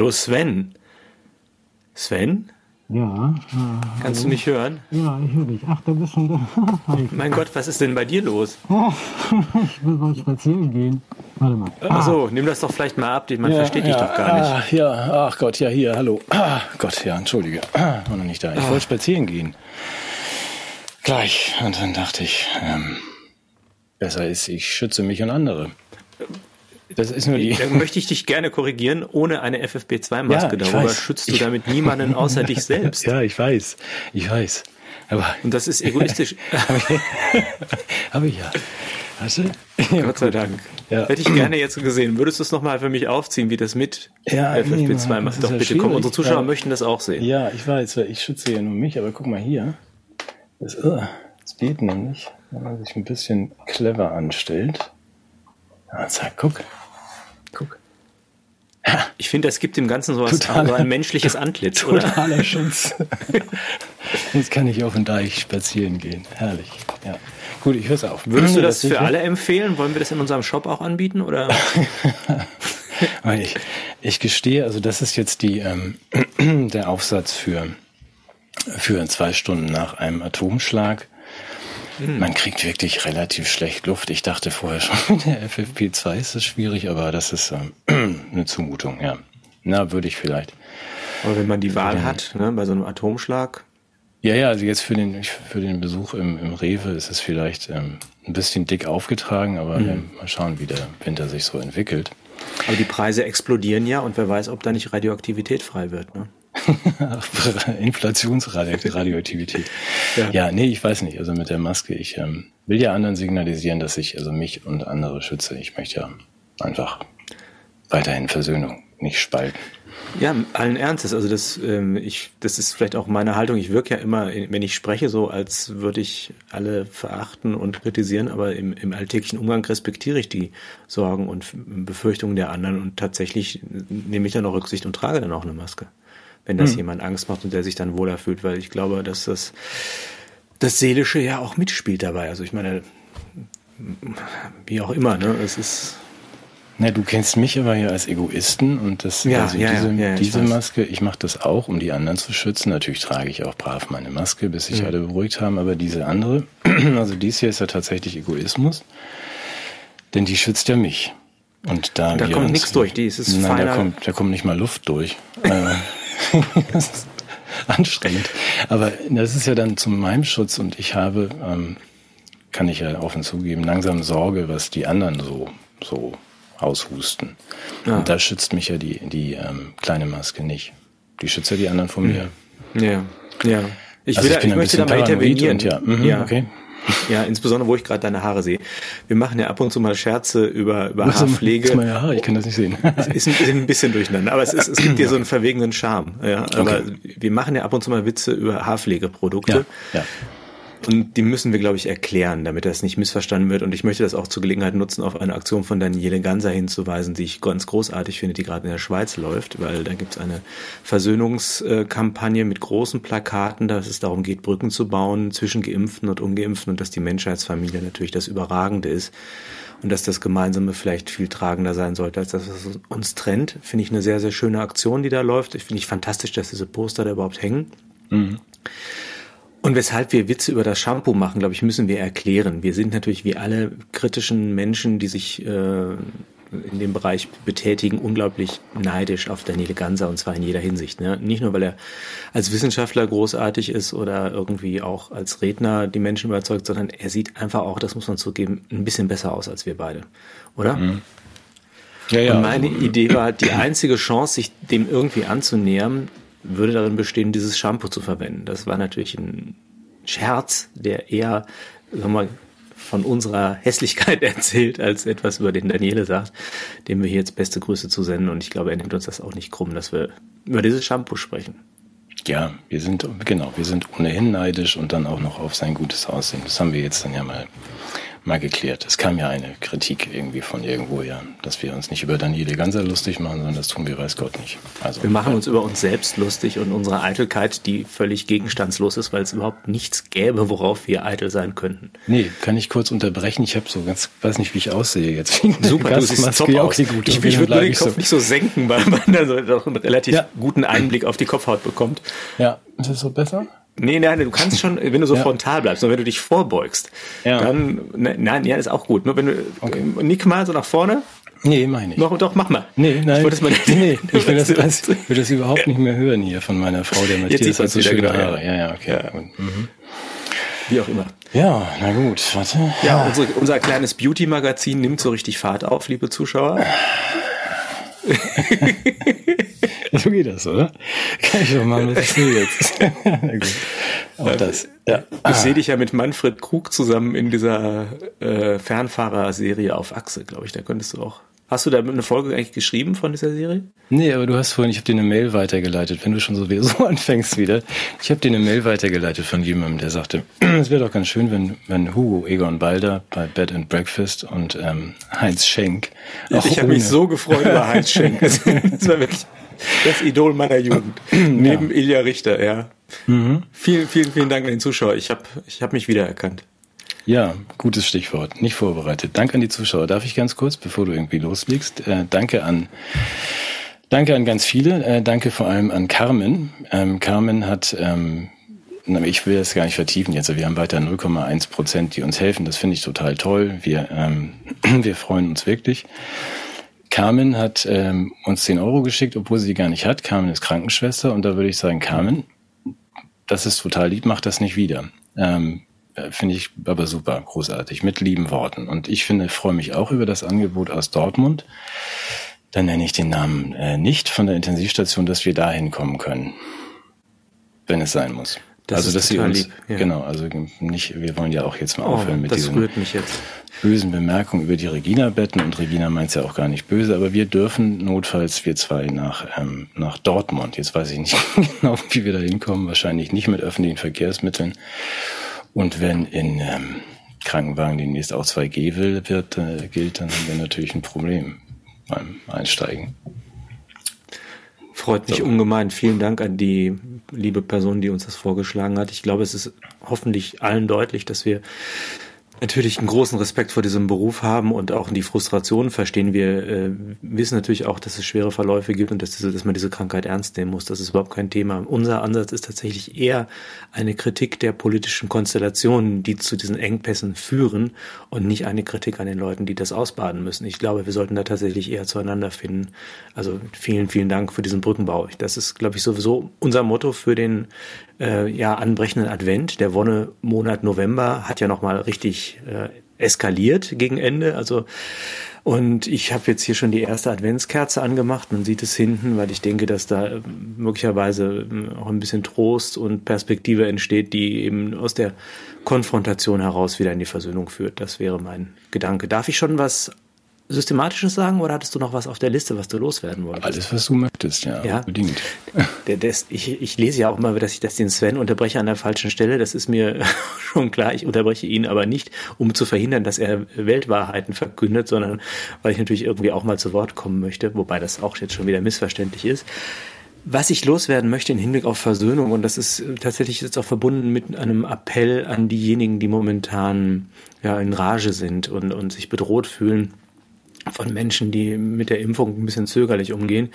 Hallo Sven. Sven? Ja. Äh, Kannst hallo. du mich hören? Ja, ich höre dich. Ach, da bist schon da. mein Gott, was ist denn bei dir los? ich will mal spazieren gehen. Warte mal. Ah. Achso, nimm das doch vielleicht mal ab, man ja, versteht ja, dich doch gar nicht. Ah, ja, ach Gott, ja, hier, hallo. Ah, Gott, ja, entschuldige. Ah, war noch nicht da. Ich wollte spazieren gehen. Gleich. Und dann dachte ich, ähm, besser ist, ich schütze mich und andere. Das ist nur die. Da möchte ich dich gerne korrigieren, ohne eine FFP2-Maske. Ja, Darüber weiß. schützt du ich, damit niemanden außer dich selbst. Ja, ich weiß. Ich weiß. Aber Und das ist egoistisch. Habe ich ja. Hast du? Ja, Gott sei Dank. Ja. Hätte ich gerne jetzt gesehen. Würdest du es nochmal für mich aufziehen, wie das mit ja, FFP2 macht? Doch, bitte komm, unsere Zuschauer möchten das auch sehen. Ja, ich weiß, weil ich schütze ja nur mich, aber guck mal hier. Das, uh, das geht nämlich, wenn man sich ein bisschen clever anstellt. Ja, zack. Guck. Ich finde, das gibt dem Ganzen so, Totaler, so ein menschliches Antlitz, oder? Totaler Schutz. Jetzt kann ich auf den Deich spazieren gehen. Herrlich. Ja. Gut, ich höre es auf. Würdest du das, das für alle empfehlen? Wollen wir das in unserem Shop auch anbieten? Oder? ich, ich gestehe, also das ist jetzt die, ähm, der Aufsatz für, für zwei Stunden nach einem Atomschlag. Mhm. Man kriegt wirklich relativ schlecht Luft. Ich dachte vorher schon, mit der FFP2 ist es schwierig, aber das ist ähm, eine Zumutung, ja. Na, würde ich vielleicht. Aber wenn man die Wahl den, hat, ne, bei so einem Atomschlag. Ja, ja, also jetzt für den, für den Besuch im, im Rewe ist es vielleicht ähm, ein bisschen dick aufgetragen, aber mhm. ähm, mal schauen, wie der Winter sich so entwickelt. Aber die Preise explodieren ja und wer weiß, ob da nicht Radioaktivität frei wird, ne? Inflationsradioaktivität. ja. ja, nee, ich weiß nicht. Also mit der Maske, ich ähm, will ja anderen signalisieren, dass ich also mich und andere schütze. Ich möchte ja einfach weiterhin Versöhnung, nicht spalten. Ja, allen Ernstes. Also das, ähm, ich, das ist vielleicht auch meine Haltung. Ich wirke ja immer, wenn ich spreche, so als würde ich alle verachten und kritisieren, aber im, im alltäglichen Umgang respektiere ich die Sorgen und Befürchtungen der anderen und tatsächlich nehme ich dann auch Rücksicht und trage dann auch eine Maske wenn das hm. jemand Angst macht und der sich dann wohler fühlt, weil ich glaube, dass das das Seelische ja auch mitspielt dabei. Also ich meine, wie auch immer, ne? Es ist. Na, du kennst mich aber ja als Egoisten und das ja, also ja, diese, ja, diese Maske, ich mache das auch, um die anderen zu schützen. Natürlich trage ich auch brav meine Maske, bis sich mhm. alle beruhigt haben, aber diese andere, also dies hier ist ja tatsächlich Egoismus, denn die schützt ja mich. Und da, da kommt nichts durch, die ist es Nein, feiner. da kommt, da kommt nicht mal Luft durch. Das ist anstrengend. Aber das ist ja dann zu meinem Schutz und ich habe, ähm, kann ich ja offen zugeben, langsam Sorge, was die anderen so, so aushusten. Ja. Und da schützt mich ja die, die ähm, kleine Maske nicht. Die schützt ja die anderen vor mir. Ja, ja. Ich, also will, ich, ich möchte da mal intervenieren. Und ja, mhm, ja. okay. Ja, insbesondere, wo ich gerade deine Haare sehe. Wir machen ja ab und zu mal Scherze über, über Was Haarpflege. Ist meine Haare? Ich kann das nicht sehen. ist ein, ein bisschen durcheinander, aber es, ist, es gibt dir so einen verwegenen Charme. Ja, aber okay. wir machen ja ab und zu mal Witze über Haarpflegeprodukte. Ja, ja. Und die müssen wir, glaube ich, erklären, damit das nicht missverstanden wird. Und ich möchte das auch zur Gelegenheit nutzen, auf eine Aktion von Daniele Ganser hinzuweisen, die ich ganz großartig finde, die gerade in der Schweiz läuft, weil da gibt es eine Versöhnungskampagne mit großen Plakaten, dass es darum geht, Brücken zu bauen zwischen Geimpften und Ungeimpften und dass die Menschheitsfamilie natürlich das Überragende ist und dass das Gemeinsame vielleicht viel tragender sein sollte, als das, was uns trennt. Finde ich eine sehr, sehr schöne Aktion, die da läuft. Ich finde ich fantastisch, dass diese Poster da überhaupt hängen. Mhm. Und weshalb wir Witze über das Shampoo machen, glaube ich, müssen wir erklären. Wir sind natürlich wie alle kritischen Menschen, die sich äh, in dem Bereich betätigen, unglaublich neidisch auf Daniele Ganser und zwar in jeder Hinsicht. Ne? Nicht nur, weil er als Wissenschaftler großartig ist oder irgendwie auch als Redner die Menschen überzeugt, sondern er sieht einfach auch, das muss man zugeben, ein bisschen besser aus als wir beide. Oder? Mhm. Ja, ja. Und meine Idee war, die einzige Chance, sich dem irgendwie anzunähern, würde darin bestehen, dieses Shampoo zu verwenden. Das war natürlich ein Scherz, der eher sagen wir mal, von unserer Hässlichkeit erzählt, als etwas über den Daniele sagt, dem wir hier jetzt beste Grüße zu senden. Und ich glaube, er nimmt uns das auch nicht krumm, dass wir über dieses Shampoo sprechen. Ja, wir sind, genau, wir sind ohnehin neidisch und dann auch noch auf sein gutes Aussehen. Das haben wir jetzt dann ja mal mal geklärt. Es kam ja eine Kritik irgendwie von irgendwo, ja, dass wir uns nicht über Daniele Ganser lustig machen, sondern das tun wir, weiß Gott nicht. Also, wir machen uns über uns selbst lustig und unsere Eitelkeit, die völlig gegenstandslos ist, weil es überhaupt nichts gäbe, worauf wir eitel sein könnten. Nee, kann ich kurz unterbrechen? Ich habe so ganz, weiß nicht, wie ich aussehe jetzt. Super, du siehst top aus. Gut. Ich, ich würde den Kopf so. nicht so senken, weil man dann so doch einen relativ ja. guten Einblick auf die Kopfhaut bekommt. Ja, ist das so besser? Nee, nein, du kannst schon, wenn du so ja. frontal bleibst, und wenn du dich vorbeugst, ja. dann, ne, nein, ja, ist auch gut. Nur wenn du, okay. nick mal so nach vorne. Nee, meine ich. Noch, doch, mach mal. Nee, nein. Ich, mal, nee, nee, ich will das, das, will das überhaupt nicht mehr hören hier von meiner Frau, der Matthias hat so schöne genau, Haare. Ja, ja, okay. Ja. Mhm. Wie auch immer. Ja, na gut, warte. Ja, unsere, unser kleines Beauty-Magazin nimmt so richtig Fahrt auf, liebe Zuschauer. so geht das, oder? Kann ich doch mal was jetzt. Auch das. Ja. Ich sehe dich ja mit Manfred Krug zusammen in dieser äh, Fernfahrer-Serie auf Achse, glaube ich. Da könntest du auch Hast du da eine Folge eigentlich geschrieben von dieser Serie? Nee, aber du hast vorhin, ich habe dir eine Mail weitergeleitet, wenn du schon so, so anfängst wieder. Ich habe dir eine Mail weitergeleitet von jemandem, der sagte, es wäre doch ganz schön, wenn, wenn Hugo Egon Balder bei Bed and Breakfast und ähm, Heinz Schenk. ich habe mich so gefreut über Heinz Schenk. das war wirklich das Idol meiner Jugend. Neben Ilja Richter, ja. Mhm. Vielen, vielen, vielen Dank an den Zuschauer. Ich habe ich hab mich wiedererkannt. Ja, gutes Stichwort. Nicht vorbereitet. Danke an die Zuschauer. Darf ich ganz kurz, bevor du irgendwie loslegst? Äh, danke an Danke an ganz viele. Äh, danke vor allem an Carmen. Ähm, Carmen hat, ähm, ich will das gar nicht vertiefen jetzt, wir haben weiter 0,1 Prozent, die uns helfen. Das finde ich total toll. Wir, ähm, wir freuen uns wirklich. Carmen hat ähm, uns 10 Euro geschickt, obwohl sie die gar nicht hat. Carmen ist Krankenschwester und da würde ich sagen, Carmen, das ist total lieb, mach das nicht wieder. Ähm, äh, finde ich aber super, großartig, mit lieben Worten. Und ich finde, freue mich auch über das Angebot aus Dortmund. Dann nenne ich den Namen äh, nicht von der Intensivstation, dass wir dahin kommen können, wenn es sein muss. Das also dass sie uns lieb, ja. genau, also nicht, wir wollen ja auch jetzt mal oh, aufhören mit diesen bösen Bemerkungen über die Regina-Betten und Regina meint es ja auch gar nicht böse, aber wir dürfen notfalls wir zwei nach ähm, nach Dortmund. Jetzt weiß ich nicht genau, wie wir da hinkommen. Wahrscheinlich nicht mit öffentlichen Verkehrsmitteln. Und wenn in ähm, Krankenwagen demnächst auch 2G will, wird, äh, gilt, dann haben wir natürlich ein Problem beim Einsteigen. Freut mich so. ungemein. Vielen Dank an die liebe Person, die uns das vorgeschlagen hat. Ich glaube, es ist hoffentlich allen deutlich, dass wir natürlich einen großen Respekt vor diesem Beruf haben und auch die Frustration verstehen. Wir äh, wissen natürlich auch, dass es schwere Verläufe gibt und dass, diese, dass man diese Krankheit ernst nehmen muss. Das ist überhaupt kein Thema. Unser Ansatz ist tatsächlich eher eine Kritik der politischen Konstellationen, die zu diesen Engpässen führen und nicht eine Kritik an den Leuten, die das ausbaden müssen. Ich glaube, wir sollten da tatsächlich eher zueinander finden. Also vielen, vielen Dank für diesen Brückenbau. Das ist, glaube ich, sowieso unser Motto für den äh, ja anbrechenden Advent. Der Wonnemonat November hat ja nochmal richtig äh, eskaliert gegen Ende. Also und ich habe jetzt hier schon die erste Adventskerze angemacht. Man sieht es hinten, weil ich denke, dass da äh, möglicherweise äh, auch ein bisschen Trost und Perspektive entsteht, die eben aus der Konfrontation heraus wieder in die Versöhnung führt. Das wäre mein Gedanke. Darf ich schon was Systematisches sagen oder hattest du noch was auf der Liste, was du loswerden wolltest? Alles, was du möchtest, ja, ja? unbedingt. Der, der, ich, ich lese ja auch immer, dass ich das den Sven unterbreche an der falschen Stelle. Das ist mir schon klar. Ich unterbreche ihn aber nicht, um zu verhindern, dass er Weltwahrheiten verkündet, sondern weil ich natürlich irgendwie auch mal zu Wort kommen möchte, wobei das auch jetzt schon wieder missverständlich ist. Was ich loswerden möchte im Hinblick auf Versöhnung, und das ist tatsächlich jetzt auch verbunden mit einem Appell an diejenigen, die momentan ja in Rage sind und, und sich bedroht fühlen, von Menschen, die mit der Impfung ein bisschen zögerlich umgehen.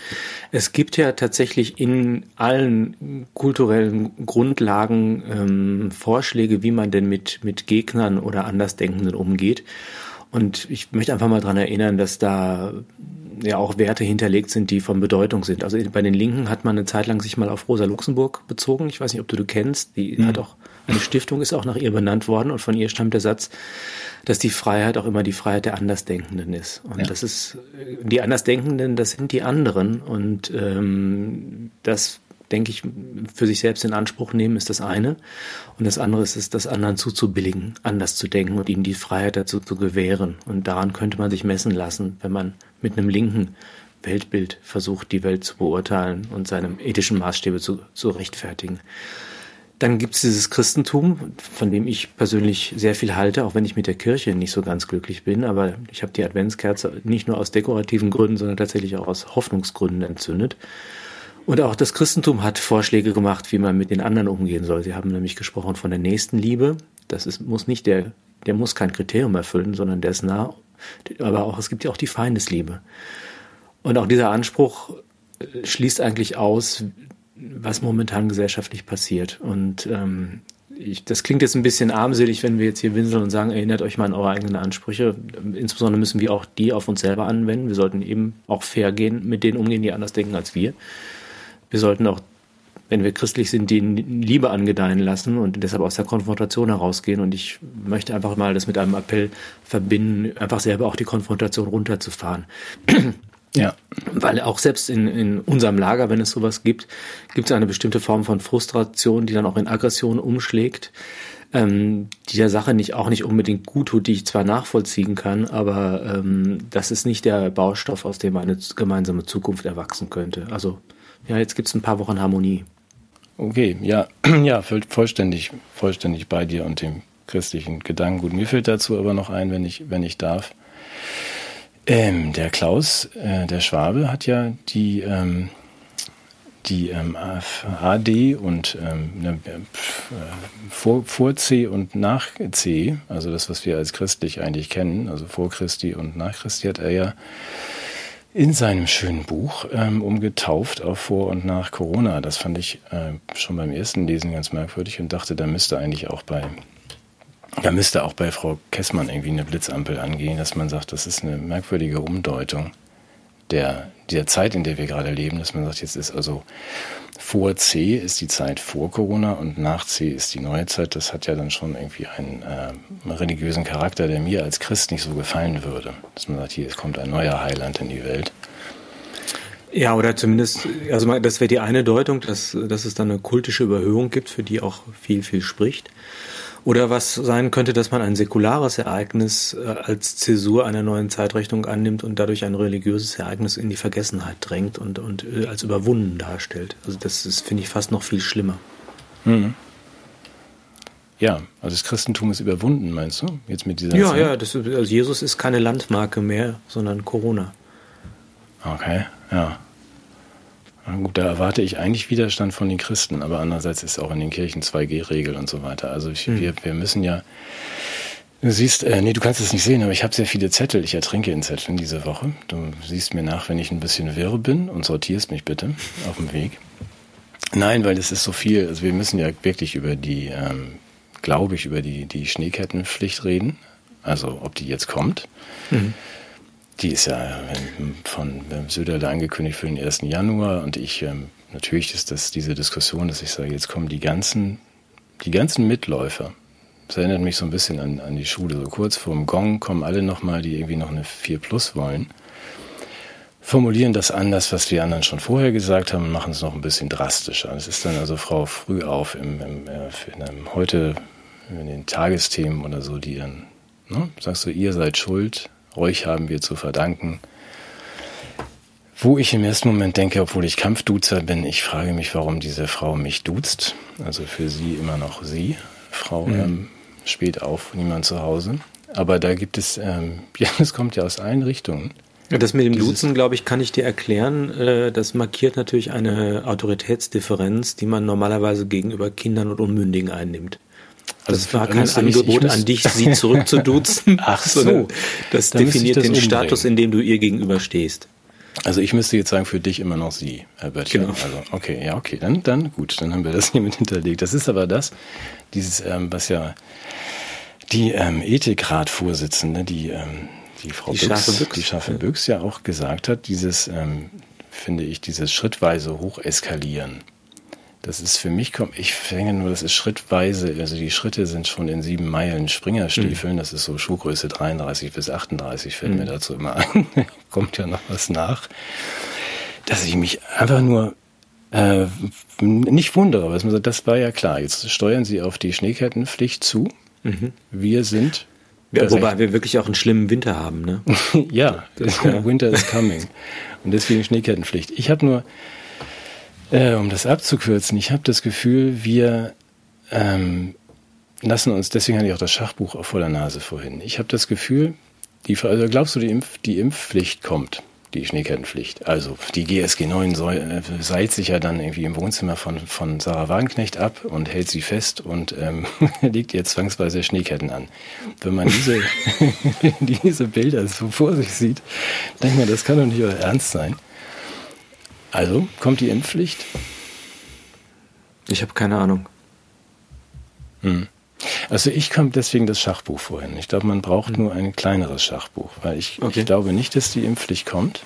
Es gibt ja tatsächlich in allen kulturellen Grundlagen ähm, Vorschläge, wie man denn mit, mit Gegnern oder Andersdenkenden umgeht. Und ich möchte einfach mal dran erinnern, dass da ja auch Werte hinterlegt sind, die von Bedeutung sind. Also bei den Linken hat man eine Zeit lang sich mal auf Rosa Luxemburg bezogen. Ich weiß nicht, ob du du kennst. Die mhm. hat auch eine Stiftung ist auch nach ihr benannt worden und von ihr stammt der Satz, dass die Freiheit auch immer die Freiheit der Andersdenkenden ist. Und ja. das ist die Andersdenkenden, das sind die anderen und ähm, das denke ich, für sich selbst in Anspruch nehmen, ist das eine. Und das andere ist es, das anderen zuzubilligen, anders zu denken und ihnen die Freiheit dazu zu gewähren. Und daran könnte man sich messen lassen, wenn man mit einem linken Weltbild versucht, die Welt zu beurteilen und seinem ethischen Maßstäbe zu, zu rechtfertigen. Dann gibt es dieses Christentum, von dem ich persönlich sehr viel halte, auch wenn ich mit der Kirche nicht so ganz glücklich bin. Aber ich habe die Adventskerze nicht nur aus dekorativen Gründen, sondern tatsächlich auch aus Hoffnungsgründen entzündet. Und auch das Christentum hat Vorschläge gemacht, wie man mit den anderen umgehen soll. Sie haben nämlich gesprochen von der Nächstenliebe. Das ist, muss nicht der, der muss kein Kriterium erfüllen, sondern der ist nah. Aber auch, es gibt ja auch die Feindesliebe. Und auch dieser Anspruch schließt eigentlich aus, was momentan gesellschaftlich passiert. Und ähm, ich, das klingt jetzt ein bisschen armselig, wenn wir jetzt hier winseln und sagen, erinnert euch mal an eure eigenen Ansprüche. Insbesondere müssen wir auch die auf uns selber anwenden. Wir sollten eben auch fair gehen, mit denen umgehen, die anders denken als wir. Wir sollten auch, wenn wir christlich sind, die Liebe angedeihen lassen und deshalb aus der Konfrontation herausgehen. Und ich möchte einfach mal das mit einem Appell verbinden, einfach selber auch die Konfrontation runterzufahren. Ja. Weil auch selbst in, in unserem Lager, wenn es sowas gibt, gibt es eine bestimmte Form von Frustration, die dann auch in Aggression umschlägt, ähm, die der Sache nicht auch nicht unbedingt gut tut, die ich zwar nachvollziehen kann, aber ähm, das ist nicht der Baustoff, aus dem eine gemeinsame Zukunft erwachsen könnte. Also ja, jetzt gibt es ein paar Wochen Harmonie. Okay, ja, ja, vollständig, vollständig bei dir und dem christlichen Gedankengut. Mir fällt dazu aber noch ein, wenn ich, wenn ich darf. Ähm, der Klaus, äh, der Schwabe, hat ja die, ähm, die ähm, AD und ähm, ne, äh, vor, vor C und nach C, also das, was wir als christlich eigentlich kennen, also vor Christi und nach Christi, hat er ja in seinem schönen Buch ähm, umgetauft auf vor und nach Corona. Das fand ich äh, schon beim ersten Lesen ganz merkwürdig und dachte, da müsste eigentlich auch bei da müsste auch bei Frau Kessmann irgendwie eine Blitzampel angehen, dass man sagt, das ist eine merkwürdige Umdeutung der, der Zeit, in der wir gerade leben, dass man sagt, jetzt ist also vor C ist die Zeit vor Corona und nach C ist die neue Zeit. Das hat ja dann schon irgendwie einen äh, religiösen Charakter, der mir als Christ nicht so gefallen würde. Dass man sagt, hier es kommt ein neuer Heiland in die Welt. Ja, oder zumindest, also das wäre die eine Deutung, dass, dass es dann eine kultische Überhöhung gibt, für die auch viel, viel spricht. Oder was sein könnte, dass man ein säkulares Ereignis äh, als Zäsur einer neuen Zeitrechnung annimmt und dadurch ein religiöses Ereignis in die Vergessenheit drängt und, und äh, als überwunden darstellt. Also das ist, finde ich, fast noch viel schlimmer. Mhm. Ja, also das Christentum ist überwunden, meinst du? Jetzt mit dieser Ja, Zeit? ja, das, also Jesus ist keine Landmarke mehr, sondern Corona. Okay, ja. Na gut, da erwarte ich eigentlich Widerstand von den Christen, aber andererseits ist auch in den Kirchen 2G-Regel und so weiter. Also ich, mhm. wir, wir müssen ja, du siehst, äh, nee, du kannst es nicht sehen, aber ich habe sehr viele Zettel. Ich ertrinke in Zetteln diese Woche. Du siehst mir nach, wenn ich ein bisschen wirr bin und sortierst mich bitte auf dem Weg. Nein, weil es ist so viel, also wir müssen ja wirklich über die, ähm, glaube ich, über die, die Schneekettenpflicht reden. Also ob die jetzt kommt. Mhm. Die ist ja von Söderle angekündigt für den 1. Januar und ich, ähm, natürlich ist das diese Diskussion, dass ich sage, jetzt kommen die ganzen, die ganzen Mitläufer. Das erinnert mich so ein bisschen an, an die Schule. So kurz vorm Gong kommen alle nochmal, die irgendwie noch eine 4 Plus wollen, formulieren das anders, was die anderen schon vorher gesagt haben und machen es noch ein bisschen drastischer. Es ist dann also Frau früh auf im, im, äh, in einem heute in den Tagesthemen oder so, die dann, ne, sagst du, ihr seid schuld, euch haben wir zu verdanken. Wo ich im ersten Moment denke, obwohl ich Kampfduzer bin, ich frage mich, warum diese Frau mich duzt. Also für sie immer noch sie. Frau mhm. ähm, spät auf, niemand zu Hause. Aber da gibt es, ähm, ja, es kommt ja aus allen Richtungen. Das mit dem Duzen, glaube ich, kann ich dir erklären. Äh, das markiert natürlich eine Autoritätsdifferenz, die man normalerweise gegenüber Kindern und Unmündigen einnimmt. Also das war kein Angebot an dich, sie zurückzuduzen. Ach so. Das definiert das den umbringen. Status, in dem du ihr gegenüber stehst. Also ich müsste jetzt sagen, für dich immer noch sie, Herr Böttcher. Genau. Also okay, ja, okay, dann, dann gut, dann haben wir das hier mit hinterlegt. Das ist aber das, dieses, ähm, was ja die ähm, Ethikrat-Vorsitzende, die, ähm, die Frau die Büchs, Büchs, die Schaffe ja. Büchs ja auch gesagt hat, dieses, ähm, finde ich, dieses schrittweise Hocheskalieren das ist für mich, ich fänge nur, das ist schrittweise, also die Schritte sind schon in sieben Meilen Springerstiefeln, mhm. das ist so Schuhgröße 33 bis 38, fällt mhm. mir dazu immer ein. Kommt ja noch was nach. Dass ich mich einfach nur äh, nicht wundere, aber sagt, das war ja klar. Jetzt steuern Sie auf die Schneekettenpflicht zu. Mhm. Wir sind. Ja, wobei wir wirklich auch einen schlimmen Winter haben, ne? ja, das, ja, Winter is coming. Und deswegen Schneekettenpflicht. Ich habe nur, äh, um das abzukürzen, ich habe das Gefühl, wir ähm, lassen uns, deswegen hatte ich auch das Schachbuch auf voller Nase vorhin. Ich habe das Gefühl, die, also glaubst du, die, Impf, die Impfpflicht kommt? die Schneekettenpflicht. Also die GSG 9 soll, äh, seilt sich ja dann irgendwie im Wohnzimmer von, von Sarah Wagenknecht ab und hält sie fest und ähm, legt ihr zwangsweise Schneeketten an. Wenn man diese, diese Bilder so vor sich sieht, denkt man, das kann doch nicht euer Ernst sein. Also kommt die Impfpflicht? Ich habe keine Ahnung. Hm. Also ich komme deswegen das Schachbuch vorhin. Ich glaube, man braucht mhm. nur ein kleineres Schachbuch, weil ich, okay. ich glaube nicht, dass die Impfpflicht kommt.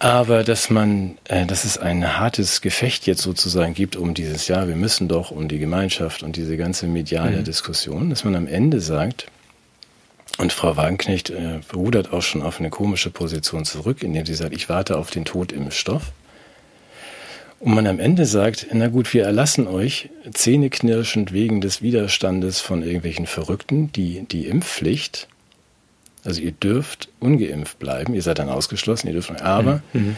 Aber dass man, äh, dass es ein hartes Gefecht jetzt sozusagen gibt um dieses Jahr, wir müssen doch um die Gemeinschaft und diese ganze mediale mhm. Diskussion, dass man am Ende sagt, und Frau Wagenknecht äh, rudert auch schon auf eine komische Position zurück, indem sie sagt, ich warte auf den Tod im Stoff und man am Ende sagt, na gut, wir erlassen euch zähneknirschend wegen des Widerstandes von irgendwelchen Verrückten die, die Impfpflicht. Also ihr dürft ungeimpft bleiben, ihr seid dann ausgeschlossen, ihr dürft, aber mhm.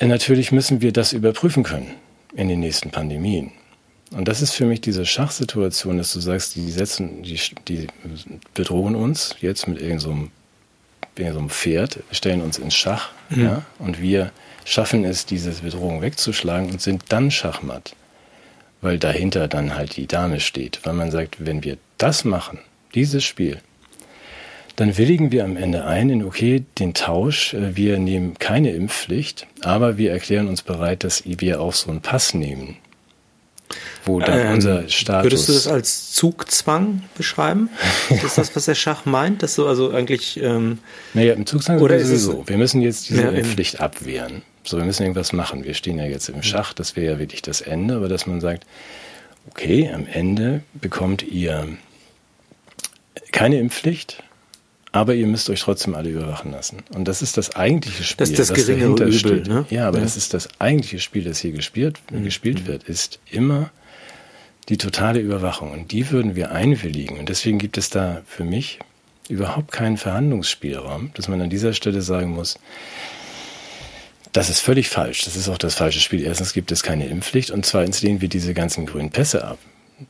mhm. natürlich müssen wir das überprüfen können in den nächsten Pandemien. Und das ist für mich diese Schachsituation, dass du sagst, die setzen, die, die bedrohen uns jetzt mit irgendeinem so so Pferd, stellen uns ins Schach, mhm. ja, und wir schaffen es, diese Bedrohung wegzuschlagen und sind dann Schachmatt, weil dahinter dann halt die Dame steht. Weil man sagt, wenn wir das machen, dieses Spiel, dann willigen wir am Ende ein in, okay, den Tausch, äh, wir nehmen keine Impfpflicht, aber wir erklären uns bereit, dass wir auch so einen Pass nehmen wo dann ähm, unser Status. Würdest du das als Zugzwang beschreiben? ist das, was der Schach meint? Dass du also eigentlich. Ähm, naja, im Zugzwang oder ist es so. Wir müssen jetzt diese ja, Pflicht abwehren. So, wir müssen irgendwas machen. Wir stehen ja jetzt im Schach, das wäre ja wirklich das Ende, aber dass man sagt, okay, am Ende bekommt ihr keine Impfpflicht, aber ihr müsst euch trotzdem alle überwachen lassen. Und das ist das eigentliche Spiel. Das ist das geringere Übel, steht. Ne? Ja, aber ja. das ist das eigentliche Spiel, das hier gespielt, mhm. gespielt wird, ist immer die totale Überwachung. Und die würden wir einwilligen. Und deswegen gibt es da für mich überhaupt keinen Verhandlungsspielraum, dass man an dieser Stelle sagen muss, das ist völlig falsch. Das ist auch das falsche Spiel. Erstens gibt es keine Impfpflicht und zweitens lehnen wir diese ganzen grünen Pässe ab.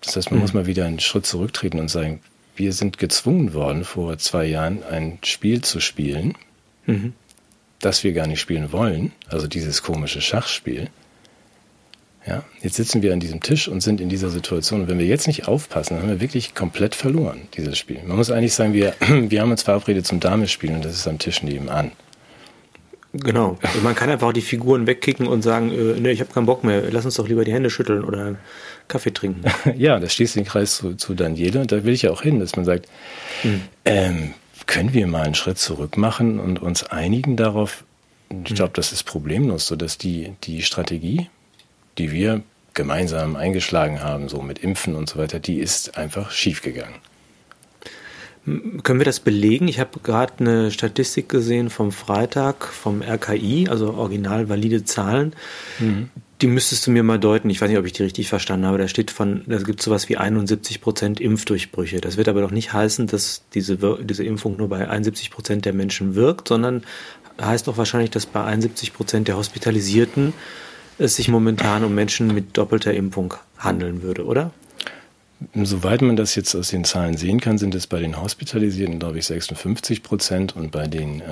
Das heißt, man mhm. muss mal wieder einen Schritt zurücktreten und sagen, wir sind gezwungen worden, vor zwei Jahren ein Spiel zu spielen, mhm. das wir gar nicht spielen wollen, also dieses komische Schachspiel. Ja, jetzt sitzen wir an diesem Tisch und sind in dieser Situation. Und wenn wir jetzt nicht aufpassen, dann haben wir wirklich komplett verloren, dieses Spiel. Man muss eigentlich sagen, wir, wir haben uns verabredet zum Damespielen und das ist am Tisch nebenan. Genau. Also man kann einfach die Figuren wegkicken und sagen, äh, nee, ich habe keinen Bock mehr, lass uns doch lieber die Hände schütteln oder Kaffee trinken. ja, das schließt den Kreis zu, zu Daniele und da will ich ja auch hin, dass man sagt, mhm. ähm, können wir mal einen Schritt zurück machen und uns einigen darauf, ich glaube, das ist problemlos, so dass die, die Strategie, die wir gemeinsam eingeschlagen haben, so mit Impfen und so weiter, die ist einfach schiefgegangen. Können wir das belegen? Ich habe gerade eine Statistik gesehen vom Freitag vom RKI, also original valide Zahlen. Mhm. Die müsstest du mir mal deuten. Ich weiß nicht, ob ich die richtig verstanden habe. Da steht von, da gibt sowas wie 71 Prozent Impfdurchbrüche. Das wird aber doch nicht heißen, dass diese, diese Impfung nur bei 71 Prozent der Menschen wirkt, sondern heißt doch wahrscheinlich, dass bei 71 Prozent der Hospitalisierten es sich momentan um Menschen mit doppelter Impfung handeln würde, oder? Soweit man das jetzt aus den Zahlen sehen kann, sind es bei den Hospitalisierten, glaube ich, 56 Prozent und bei den,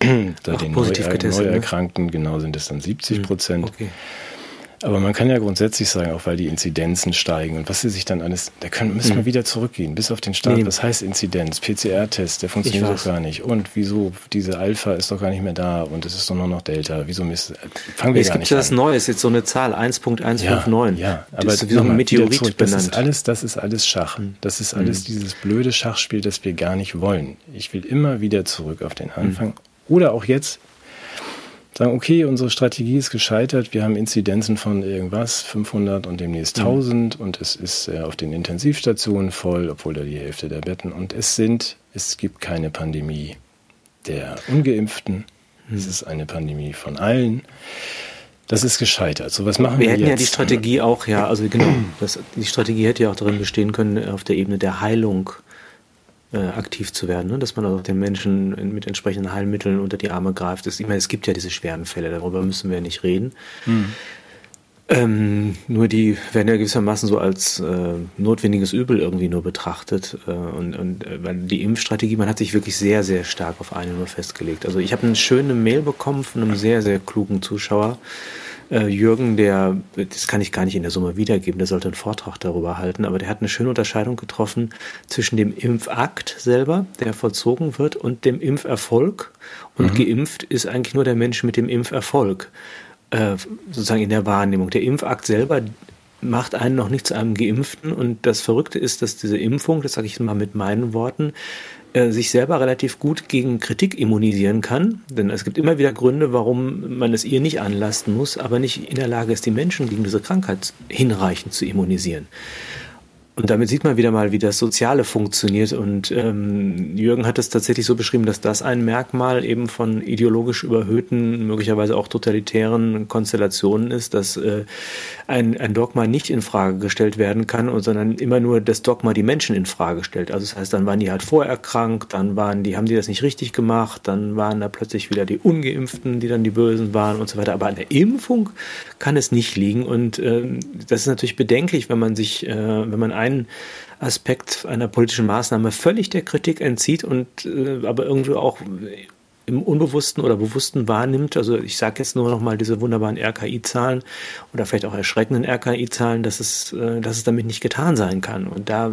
ähm, bei den Neuer ne? Neuerkrankten genau sind es dann 70 Prozent. Okay. Aber man kann ja grundsätzlich sagen, auch weil die Inzidenzen steigen und was sie sich dann alles, da können, müssen wir mhm. wieder zurückgehen, bis auf den Start. Nee. Was heißt Inzidenz? PCR-Test, der funktioniert doch gar nicht. Und wieso? Diese Alpha ist doch gar nicht mehr da und es ist doch nur noch Delta. Wieso misst, fangen wir nicht an. Es gibt ja das Neue, ist jetzt so eine Zahl, 1.159. Ja, ja, aber das ist wie so ein Meteorit benannt. Das ist alles, das ist alles Schach. Mhm. Das ist alles mhm. dieses blöde Schachspiel, das wir gar nicht wollen. Ich will immer wieder zurück auf den Anfang. Mhm. Oder auch jetzt sagen, okay, unsere Strategie ist gescheitert, wir haben Inzidenzen von irgendwas, 500 und demnächst 1000 mhm. und es ist äh, auf den Intensivstationen voll, obwohl da die Hälfte der Betten und es sind, es gibt keine Pandemie der Ungeimpften, mhm. es ist eine Pandemie von allen. Das ist gescheitert. So was machen wir, wir hätten jetzt? ja die Strategie auch, ja, also genau, das, die Strategie hätte ja auch darin bestehen können, auf der Ebene der Heilung äh, aktiv zu werden, ne? dass man auch den Menschen mit entsprechenden Heilmitteln unter die Arme greift. Das, ich meine, es gibt ja diese schweren Fälle, darüber müssen wir nicht reden. Mhm. Ähm, nur die werden ja gewissermaßen so als äh, notwendiges Übel irgendwie nur betrachtet. Äh, und und äh, die Impfstrategie, man hat sich wirklich sehr, sehr stark auf eine nur festgelegt. Also ich habe eine schöne Mail bekommen von einem sehr, sehr klugen Zuschauer. Äh, Jürgen, der, das kann ich gar nicht in der Summe wiedergeben, der sollte einen Vortrag darüber halten, aber der hat eine schöne Unterscheidung getroffen zwischen dem Impfakt selber, der vollzogen wird, und dem Impferfolg. Und mhm. geimpft ist eigentlich nur der Mensch mit dem Impferfolg äh, sozusagen in der Wahrnehmung. Der Impfakt selber macht einen noch nicht zu einem Geimpften. Und das Verrückte ist, dass diese Impfung, das sage ich mal mit meinen Worten, äh, sich selber relativ gut gegen Kritik immunisieren kann. Denn es gibt immer wieder Gründe, warum man es ihr nicht anlasten muss, aber nicht in der Lage ist, die Menschen gegen diese Krankheit hinreichend zu immunisieren. Und damit sieht man wieder mal, wie das Soziale funktioniert. Und ähm, Jürgen hat es tatsächlich so beschrieben, dass das ein Merkmal eben von ideologisch überhöhten, möglicherweise auch totalitären Konstellationen ist, dass äh, ein, ein Dogma nicht in Frage gestellt werden kann, sondern immer nur das Dogma die Menschen in Frage stellt. Also das heißt, dann waren die halt vorerkrankt, dann waren die, haben die das nicht richtig gemacht, dann waren da plötzlich wieder die Ungeimpften, die dann die Bösen waren und so weiter. Aber an der Impfung kann es nicht liegen. Und äh, das ist natürlich bedenklich, wenn man sich, äh, wenn man einen Aspekt einer politischen Maßnahme völlig der Kritik entzieht und äh, aber irgendwie auch im Unbewussten oder Bewussten wahrnimmt. Also ich sage jetzt nur noch mal diese wunderbaren RKI-Zahlen oder vielleicht auch erschreckenden RKI-Zahlen, dass es, äh, dass es damit nicht getan sein kann. Und da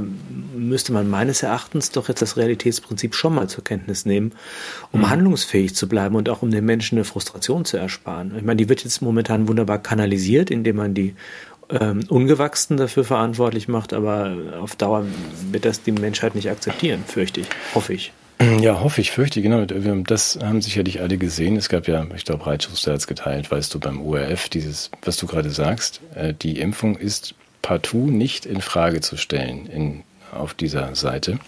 müsste man meines Erachtens doch jetzt das Realitätsprinzip schon mal zur Kenntnis nehmen, um mhm. handlungsfähig zu bleiben und auch um den Menschen eine Frustration zu ersparen. Ich meine, die wird jetzt momentan wunderbar kanalisiert, indem man die ähm, Ungewachsenen dafür verantwortlich macht, aber auf Dauer wird das die Menschheit nicht akzeptieren, fürchte ich, hoffe ich. Ja, hoffe ich, fürchte, genau. Das haben sicherlich alle gesehen. Es gab ja, ich glaube, Reitschuster hat es geteilt, weißt du, beim ORF, dieses, was du gerade sagst, äh, die Impfung ist partout nicht in Frage zu stellen in, auf dieser Seite.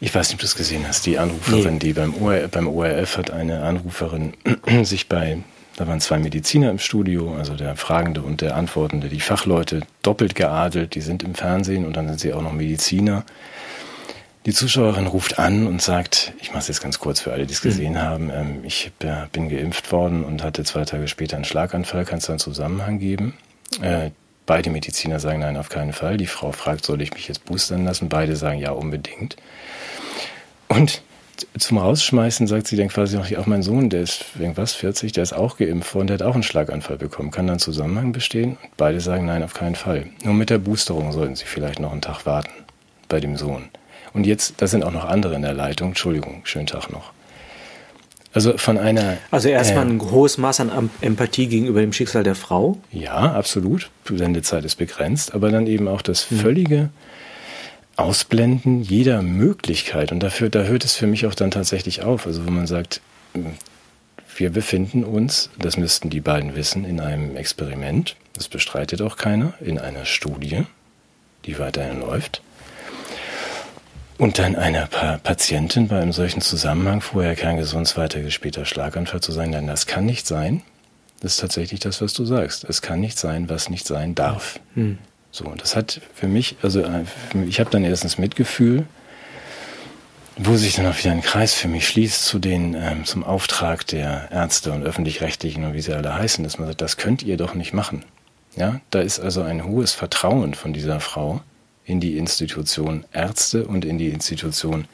Ich weiß nicht, ob du es gesehen hast. Die Anruferin, nee. die beim ORF, beim ORF hat eine Anruferin sich bei da waren zwei Mediziner im Studio, also der Fragende und der Antwortende, die Fachleute doppelt geadelt, die sind im Fernsehen und dann sind sie auch noch Mediziner. Die Zuschauerin ruft an und sagt, ich mache es jetzt ganz kurz für alle, die es gesehen mhm. haben, ähm, ich bin geimpft worden und hatte zwei Tage später einen Schlaganfall, kannst du einen Zusammenhang geben? Äh, beide Mediziner sagen nein, auf keinen Fall. Die Frau fragt, soll ich mich jetzt boostern lassen? Beide sagen ja, unbedingt. Und zum Rausschmeißen sagt sie dann quasi noch, auch mein Sohn, der ist irgendwas, 40, der ist auch geimpft worden, der hat auch einen Schlaganfall bekommen. Kann dann Zusammenhang bestehen? Und beide sagen nein, auf keinen Fall. Nur mit der Boosterung sollten sie vielleicht noch einen Tag warten bei dem Sohn. Und jetzt, da sind auch noch andere in der Leitung. Entschuldigung, schönen Tag noch. Also von einer. Also erstmal äh, ein hohes Maß an Empathie gegenüber dem Schicksal der Frau. Ja, absolut. Sendezeit ist begrenzt, aber dann eben auch das hm. völlige Ausblenden jeder Möglichkeit. Und dafür, da hört es für mich auch dann tatsächlich auf. Also wenn man sagt, wir befinden uns, das müssten die beiden wissen, in einem Experiment, das bestreitet auch keiner, in einer Studie, die weiterhin läuft. Und dann einer pa Patientin bei einem solchen Zusammenhang vorher kerngesund, zwei Tage später Schlaganfall zu sein, denn das kann nicht sein. Das ist tatsächlich das, was du sagst. Es kann nicht sein, was nicht sein darf. Hm. So, und das hat für mich, also äh, ich habe dann erstens Mitgefühl, wo sich dann auch wieder ein Kreis für mich schließt zu den, ähm, zum Auftrag der Ärzte und öffentlich-rechtlichen und wie sie alle heißen, dass man sagt, das könnt ihr doch nicht machen. Ja, da ist also ein hohes Vertrauen von dieser Frau in die Institution Ärzte und in die Institution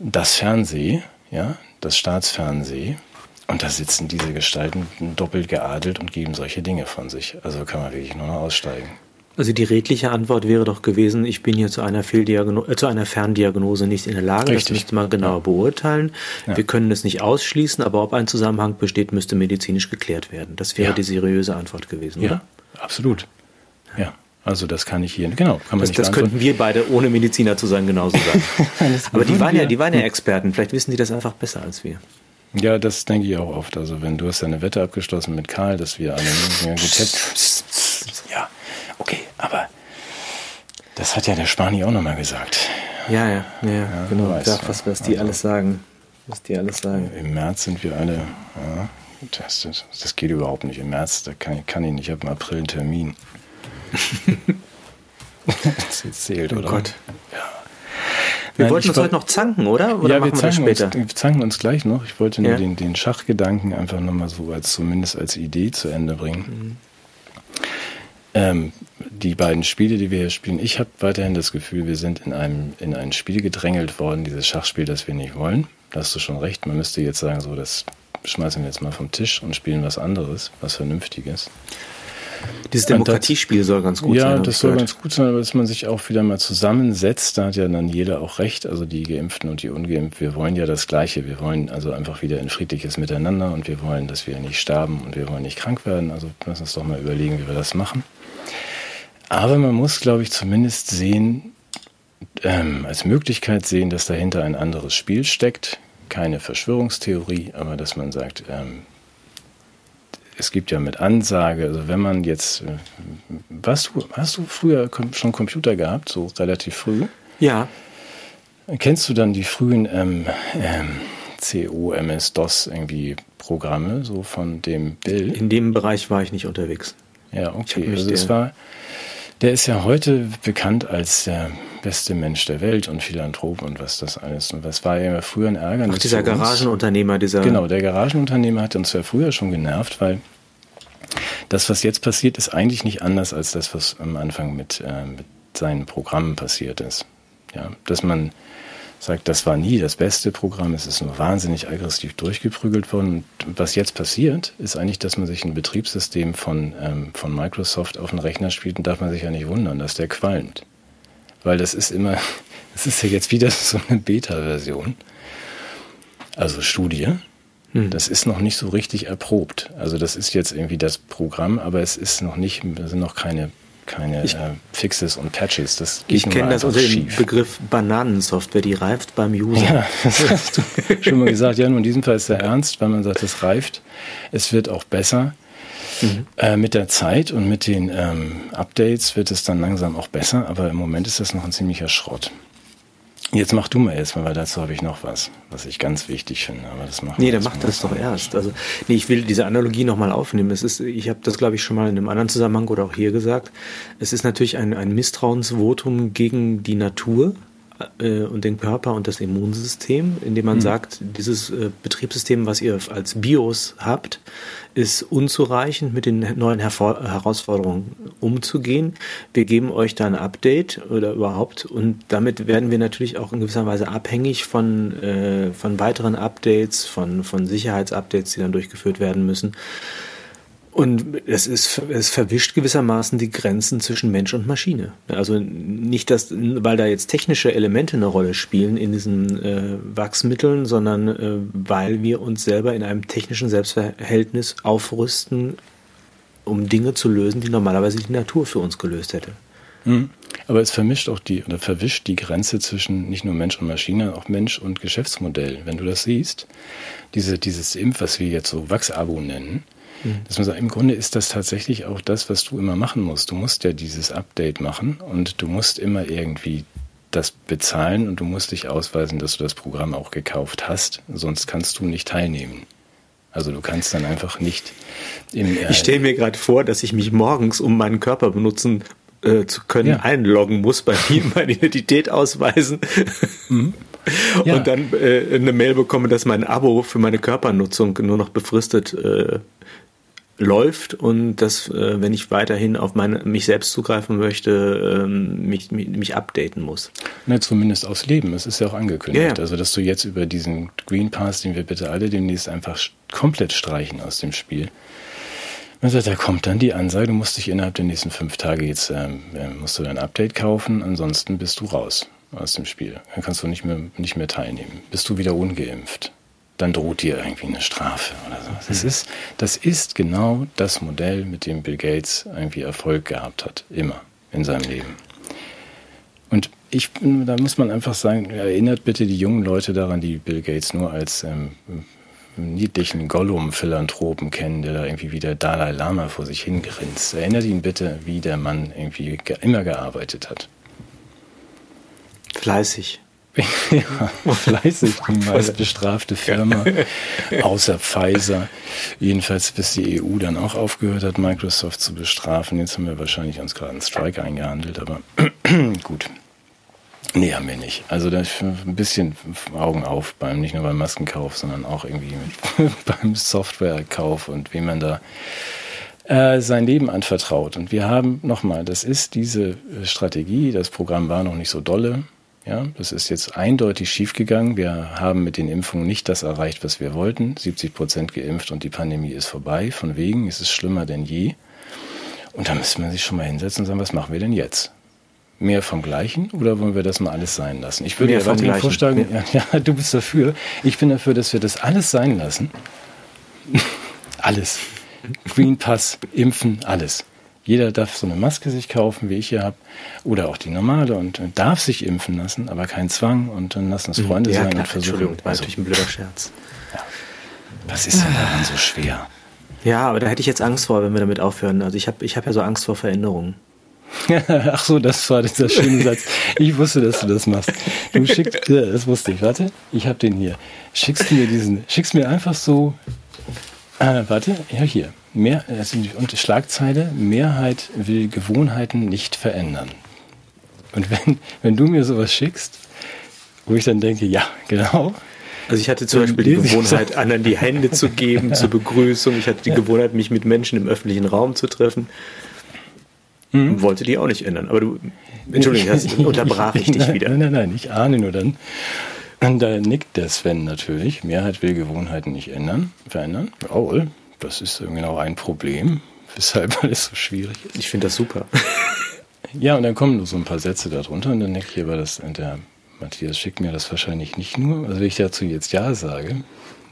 das Fernseh, ja, das Staatsfernsehen. Und da sitzen diese Gestalten doppelt geadelt und geben solche Dinge von sich. Also kann man wirklich nur noch aussteigen. Also die redliche Antwort wäre doch gewesen, ich bin hier zu einer Fehldiagnose, äh, zu einer Ferndiagnose nicht in der Lage. Richtig. Das müsste man genauer beurteilen. Ja. Wir können es nicht ausschließen, aber ob ein Zusammenhang besteht, müsste medizinisch geklärt werden. Das wäre ja. die seriöse Antwort gewesen, ja, oder? Absolut. Ja. Also das kann ich hier, genau, kann man das, nicht Das könnten wir beide, ohne Mediziner zu sein, genauso sagen. aber die waren ja, die waren ja Experten. Vielleicht wissen die das einfach besser als wir. Ja, das denke ich auch oft. Also wenn du hast ja eine Wette abgeschlossen mit Karl, dass wir alle getestet. Ja, Okay, aber das hat ja der Spani auch nochmal gesagt. Ja, ja, ja, ja genau. Weißt, Sag, was, was die also, alles sagen. Was die alles sagen. Im März sind wir alle. Ja, das, das, geht überhaupt nicht. Im März, da kann, kann ich nicht. Ich habe im April einen Termin. das zählt, oh oder? Gott. Ja. Wir Nein, wollten uns heute noch zanken, oder? Oder ja, wir, zanken wir, uns, wir zanken uns gleich noch. Ich wollte nur ja. den, den Schachgedanken einfach nochmal so als zumindest als Idee zu Ende bringen. Ähm, die beiden Spiele, die wir hier spielen, ich habe weiterhin das Gefühl, wir sind in, einem, in ein Spiel gedrängelt worden, dieses Schachspiel, das wir nicht wollen. Da hast du schon recht. Man müsste jetzt sagen, so, das schmeißen wir jetzt mal vom Tisch und spielen was anderes, was Vernünftiges. Dieses Demokratiespiel soll ganz gut ja, sein. Ja, das soll ganz gut sein, aber dass man sich auch wieder mal zusammensetzt, da hat ja dann jeder auch recht, also die Geimpften und die Ungeimpften, wir wollen ja das Gleiche. Wir wollen also einfach wieder ein friedliches Miteinander und wir wollen, dass wir nicht sterben und wir wollen nicht krank werden. Also lass uns doch mal überlegen, wie wir das machen. Aber man muss, glaube ich, zumindest sehen, ähm, als Möglichkeit sehen, dass dahinter ein anderes Spiel steckt. Keine Verschwörungstheorie, aber dass man sagt, ähm, es gibt ja mit Ansage, also wenn man jetzt, äh, was du, hast du früher schon Computer gehabt, so relativ früh? Ja. Kennst du dann die frühen ähm, ähm, CO, MS, DOS irgendwie Programme, so von dem Bill? In dem Bereich war ich nicht unterwegs. Ja, okay. Also es war, der ist ja heute bekannt als der beste Mensch der Welt und Philanthrop und was das alles. Und was war ja früher ein Ärgernis. Ach, dieser Garagenunternehmer, dieser. Genau, der Garagenunternehmer hat uns ja früher schon genervt, weil das, was jetzt passiert, ist eigentlich nicht anders als das, was am Anfang mit, äh, mit seinen Programmen passiert ist. Ja, dass man sagt, das war nie das beste Programm, es ist nur wahnsinnig aggressiv durchgeprügelt worden. Und was jetzt passiert, ist eigentlich, dass man sich ein Betriebssystem von, ähm, von Microsoft auf den Rechner spielt und darf man sich ja nicht wundern, dass der qualmt. Weil das ist immer, das ist ja jetzt wieder so eine Beta-Version, also Studie. Hm. Das ist noch nicht so richtig erprobt. Also das ist jetzt irgendwie das Programm, aber es ist noch nicht, sind noch keine keine ich, äh, Fixes und Patches. Das geht ich kenne das unter dem Begriff Bananensoftware, die reift beim User. Ja, das hast du schon mal gesagt. Ja, nur in diesem Fall ist er ernst, weil man sagt, es reift. Es wird auch besser. Mhm. Äh, mit der Zeit und mit den ähm, Updates wird es dann langsam auch besser, aber im Moment ist das noch ein ziemlicher Schrott. Jetzt mach du mal erstmal, weil dazu habe ich noch was, was ich ganz wichtig finde. Aber das machen Nee, dann mach das doch erst. Also, nee, ich will diese Analogie nochmal aufnehmen. Es ist, ich habe das, glaube ich, schon mal in einem anderen Zusammenhang oder auch hier gesagt. Es ist natürlich ein, ein Misstrauensvotum gegen die Natur äh, und den Körper und das Immunsystem, indem man mhm. sagt, dieses äh, Betriebssystem, was ihr als BIOS habt, ist unzureichend, mit den neuen Hervor Herausforderungen umzugehen. Wir geben euch da ein Update oder überhaupt und damit werden wir natürlich auch in gewisser Weise abhängig von, äh, von weiteren Updates, von, von Sicherheitsupdates, die dann durchgeführt werden müssen. Und es ist, es verwischt gewissermaßen die Grenzen zwischen Mensch und Maschine. Also nicht, dass, weil da jetzt technische Elemente eine Rolle spielen in diesen äh, Wachsmitteln, sondern äh, weil wir uns selber in einem technischen Selbstverhältnis aufrüsten, um Dinge zu lösen, die normalerweise die Natur für uns gelöst hätte. Mhm. Aber es vermischt auch die oder verwischt die Grenze zwischen nicht nur Mensch und Maschine, auch Mensch und Geschäftsmodell. Wenn du das siehst, diese, dieses Impf, was wir jetzt so Wachsabo nennen, Mhm. Dass man sagt, im Grunde ist das tatsächlich auch das, was du immer machen musst. Du musst ja dieses Update machen und du musst immer irgendwie das bezahlen und du musst dich ausweisen, dass du das Programm auch gekauft hast. Sonst kannst du nicht teilnehmen. Also du kannst dann einfach nicht im. Äh ich stelle mir gerade vor, dass ich mich morgens, um meinen Körper benutzen äh, zu können, ja. einloggen muss, bei mir meine Identität ausweisen. Mhm. Ja. Und dann äh, eine Mail bekomme, dass mein Abo für meine Körpernutzung nur noch befristet äh, läuft und dass, äh, wenn ich weiterhin auf meine, mich selbst zugreifen möchte, ähm, mich, mich, mich updaten muss. Na, zumindest aufs Leben. Es ist ja auch angekündigt. Ja, ja. Also, dass du jetzt über diesen Green Pass, den wir bitte alle demnächst einfach komplett streichen aus dem Spiel. Sagt, da kommt dann die Ansage, du musst dich innerhalb der nächsten fünf Tage jetzt, ähm, musst du dein Update kaufen, ansonsten bist du raus aus dem Spiel. Dann kannst du nicht mehr, nicht mehr teilnehmen. Bist du wieder ungeimpft dann droht dir irgendwie eine Strafe oder so. Das mhm. ist, das ist genau das Modell, mit dem Bill Gates irgendwie Erfolg gehabt hat. Immer in seinem Leben. Und ich, da muss man einfach sagen, erinnert bitte die jungen Leute daran, die Bill Gates nur als ähm, niedlichen Gollum-Philanthropen kennen, der da irgendwie wie der Dalai Lama vor sich hingrinst. Erinnert ihn bitte, wie der Mann irgendwie immer gearbeitet hat. Fleißig. ja, fleißig, als bestrafte Firma, außer Pfizer. Jedenfalls, bis die EU dann auch aufgehört hat, Microsoft zu bestrafen. Jetzt haben wir wahrscheinlich uns gerade einen Strike eingehandelt, aber gut. Nee, haben wir nicht. Also da ein bisschen Augen auf beim, nicht nur beim Maskenkauf, sondern auch irgendwie mit, beim Softwarekauf und wie man da äh, sein Leben anvertraut. Und wir haben nochmal, das ist diese Strategie, das Programm war noch nicht so dolle. Ja, das ist jetzt eindeutig schiefgegangen. Wir haben mit den Impfungen nicht das erreicht, was wir wollten. 70 Prozent geimpft und die Pandemie ist vorbei. Von wegen ist es schlimmer denn je. Und da müsste man sich schon mal hinsetzen und sagen, was machen wir denn jetzt? Mehr vom Gleichen oder wollen wir das mal alles sein lassen? Ich würde Mehr ja vorschlagen, ja, ja, du bist dafür. Ich bin dafür, dass wir das alles sein lassen. alles. Green Pass, Impfen, alles. Jeder darf so eine Maske sich kaufen, wie ich hier habe, oder auch die normale und darf sich impfen lassen, aber kein Zwang und dann lassen es Freunde ja, sein klar, und versuchen. Entschuldigung, war also, natürlich ein blöder Scherz. Ja. Was ist denn daran so schwer? Ja, aber da hätte ich jetzt Angst vor, wenn wir damit aufhören. Also ich habe ich hab ja so Angst vor Veränderungen. Ach so, das war dieser schöne Satz. Ich wusste, dass du das machst. Du schickst, ja, das wusste ich. Warte, ich habe den hier. Schickst du mir diesen, schickst mir einfach so. Äh, warte, ja hier. Mehr, also und Schlagzeile: Mehrheit will Gewohnheiten nicht verändern. Und wenn, wenn du mir sowas schickst, wo ich dann denke, ja, genau, also ich hatte zum Beispiel die Gewohnheit, anderen die Hände zu geben zur Begrüßung. Ich hatte die Gewohnheit, mich mit Menschen im öffentlichen Raum zu treffen. Mhm. Wollte die auch nicht ändern. Aber du, Entschuldigung, das unterbrach ich dich wieder. Nein, nein, nein, ich ahne nur dann. Und da nickt der Sven natürlich. Mehrheit will Gewohnheiten nicht ändern, verändern. Jawohl, das ist genau ein Problem, weshalb alles so schwierig ist. Ich finde das super. Ja, und dann kommen nur so ein paar Sätze darunter und dann denke ich aber, dass der Matthias schickt mir das wahrscheinlich nicht nur. Also wenn ich dazu jetzt Ja sage,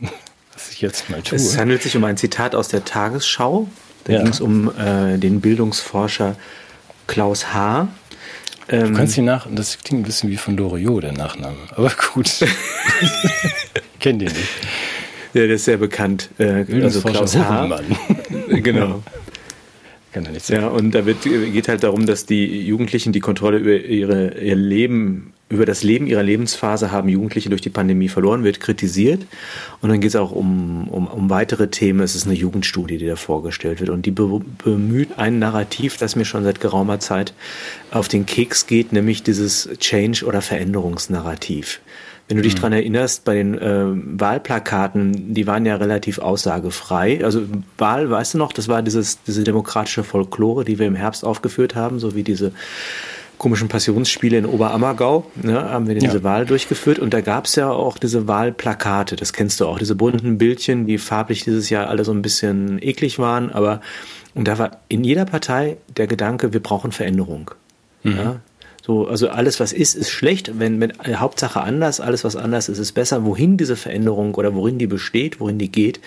was ich jetzt mal tue. Es handelt sich um ein Zitat aus der Tagesschau. Da ja. ging es um äh, den Bildungsforscher Klaus H. Ähm, du kannst ihn nach, das klingt ein bisschen wie von Loriot, der Nachname. Aber gut. Kennt ihr nicht. Ja, der ist sehr bekannt. Äh, also Klaus H. genau. Kann er nicht sagen. Ja, und da wird, geht halt darum, dass die Jugendlichen die Kontrolle über ihre, ihr Leben über das Leben ihrer Lebensphase haben Jugendliche durch die Pandemie verloren, wird kritisiert. Und dann geht es auch um, um, um weitere Themen. Es ist eine Jugendstudie, die da vorgestellt wird. Und die be bemüht ein Narrativ, das mir schon seit geraumer Zeit auf den Keks geht, nämlich dieses Change- oder Veränderungsnarrativ. Wenn du dich mhm. dran erinnerst, bei den äh, Wahlplakaten, die waren ja relativ aussagefrei. Also Wahl, weißt du noch, das war dieses, diese demokratische Folklore, die wir im Herbst aufgeführt haben, so wie diese komischen Passionsspiele in Oberammergau, ne, haben wir diese ja. Wahl durchgeführt und da gab es ja auch diese Wahlplakate, das kennst du auch, diese bunten Bildchen, die farblich dieses Jahr alle so ein bisschen eklig waren, aber und da war in jeder Partei der Gedanke, wir brauchen Veränderung. Mhm. Ja, so, also alles, was ist, ist schlecht. Wenn, wenn äh, Hauptsache anders, alles, was anders ist, ist besser. Wohin diese Veränderung oder worin die besteht, wohin die geht,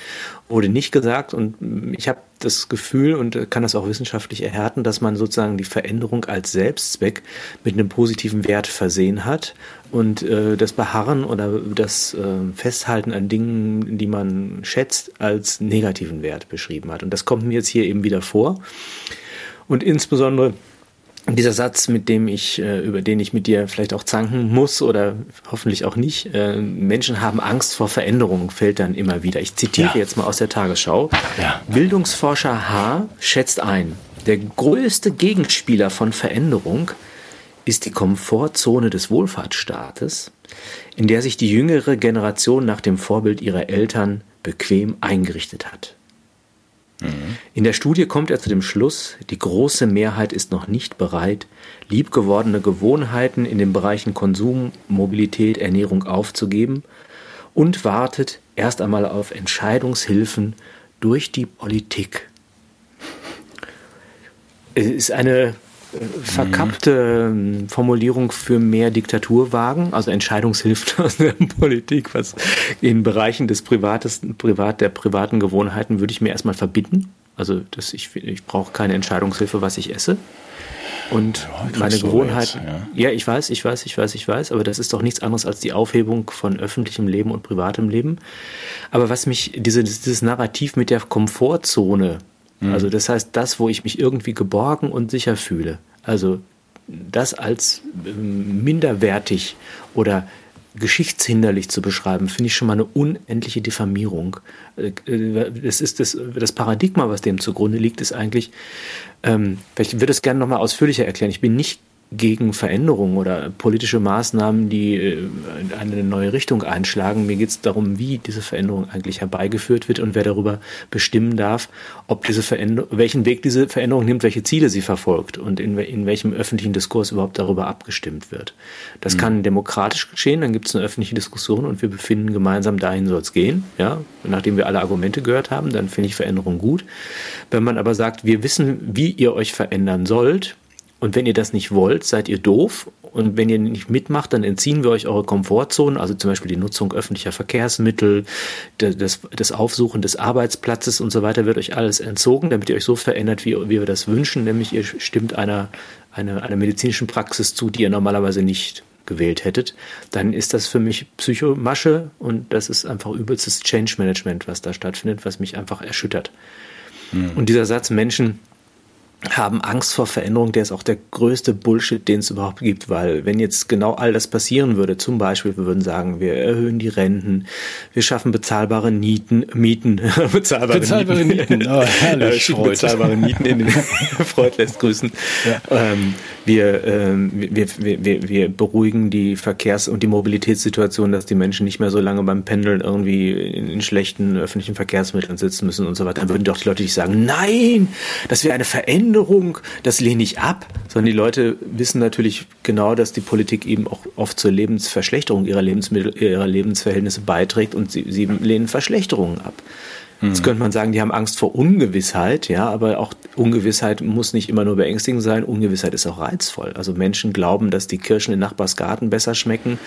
wurde nicht gesagt. Und ich habe das Gefühl und kann das auch wissenschaftlich erhärten, dass man sozusagen die Veränderung als Selbstzweck mit einem positiven Wert versehen hat und äh, das Beharren oder das äh, Festhalten an Dingen, die man schätzt, als negativen Wert beschrieben hat. Und das kommt mir jetzt hier eben wieder vor. Und insbesondere dieser Satz, mit dem ich, äh, über den ich mit dir vielleicht auch zanken muss oder hoffentlich auch nicht, äh, Menschen haben Angst vor Veränderung, fällt dann immer wieder. Ich zitiere ja. jetzt mal aus der Tagesschau. Ja. Bildungsforscher H. schätzt ein, der größte Gegenspieler von Veränderung ist die Komfortzone des Wohlfahrtsstaates, in der sich die jüngere Generation nach dem Vorbild ihrer Eltern bequem eingerichtet hat. In der Studie kommt er zu dem Schluss, die große Mehrheit ist noch nicht bereit, liebgewordene Gewohnheiten in den Bereichen Konsum, Mobilität, Ernährung aufzugeben und wartet erst einmal auf Entscheidungshilfen durch die Politik. Es ist eine verkappte mhm. Formulierung für mehr Diktatur wagen, also Entscheidungshilfe aus der Politik, was in Bereichen des Privatesten, Privat, der privaten Gewohnheiten würde ich mir erstmal verbieten. Also das, ich, ich brauche keine Entscheidungshilfe, was ich esse. Und ja, meine Gewohnheiten. Ja. ja, ich weiß, ich weiß, ich weiß, ich weiß, aber das ist doch nichts anderes als die Aufhebung von öffentlichem Leben und privatem Leben. Aber was mich, diese, dieses Narrativ mit der Komfortzone Mhm. Also das heißt, das, wo ich mich irgendwie geborgen und sicher fühle. Also das als ähm, minderwertig oder geschichtshinderlich zu beschreiben, finde ich schon mal eine unendliche Diffamierung. Äh, äh, das ist das, das Paradigma, was dem zugrunde liegt, ist eigentlich, ähm, ich würde es gerne nochmal ausführlicher erklären. Ich bin nicht gegen Veränderungen oder politische Maßnahmen, die äh, eine neue Richtung einschlagen. Mir geht es darum, wie diese Veränderung eigentlich herbeigeführt wird und wer darüber bestimmen darf, ob diese Veränderung, welchen Weg diese Veränderung nimmt, welche Ziele sie verfolgt und in, in welchem öffentlichen Diskurs überhaupt darüber abgestimmt wird. Das mhm. kann demokratisch geschehen, dann gibt es eine öffentliche Diskussion und wir befinden gemeinsam, dahin soll es gehen. Ja? Nachdem wir alle Argumente gehört haben, dann finde ich Veränderung gut. Wenn man aber sagt, wir wissen, wie ihr euch verändern sollt, und wenn ihr das nicht wollt, seid ihr doof. Und wenn ihr nicht mitmacht, dann entziehen wir euch eure Komfortzonen, also zum Beispiel die Nutzung öffentlicher Verkehrsmittel, das, das Aufsuchen des Arbeitsplatzes und so weiter wird euch alles entzogen, damit ihr euch so verändert, wie, wie wir das wünschen, nämlich ihr stimmt einer, einer, einer medizinischen Praxis zu, die ihr normalerweise nicht gewählt hättet, dann ist das für mich Psychomasche und das ist einfach übelstes Change Management, was da stattfindet, was mich einfach erschüttert. Mhm. Und dieser Satz, Menschen haben Angst vor Veränderung, der ist auch der größte Bullshit, den es überhaupt gibt, weil wenn jetzt genau all das passieren würde, zum Beispiel, wir würden sagen, wir erhöhen die Renten, wir schaffen bezahlbare Nieten, Mieten, bezahlbare, bezahlbare Mieten, Mieten. Oh, herrlich, äh, bezahlbare Mieten in den Freud lässt grüßen. Ja. Ähm, wir, ähm, wir, wir, wir, wir beruhigen die Verkehrs- und die Mobilitätssituation, dass die Menschen nicht mehr so lange beim Pendeln irgendwie in, in schlechten öffentlichen Verkehrsmitteln sitzen müssen und so weiter. Dann würden doch die Leute nicht sagen, nein, das wäre eine Veränderung, das lehne ich ab, sondern die Leute wissen natürlich genau, dass die Politik eben auch oft zur Lebensverschlechterung ihrer Lebensmittel, ihrer Lebensverhältnisse beiträgt und sie, sie lehnen Verschlechterungen ab. Jetzt könnte man sagen, die haben Angst vor Ungewissheit, ja, aber auch Ungewissheit muss nicht immer nur beängstigend sein. Ungewissheit ist auch reizvoll. Also Menschen glauben, dass die Kirschen in Nachbarsgarten besser schmecken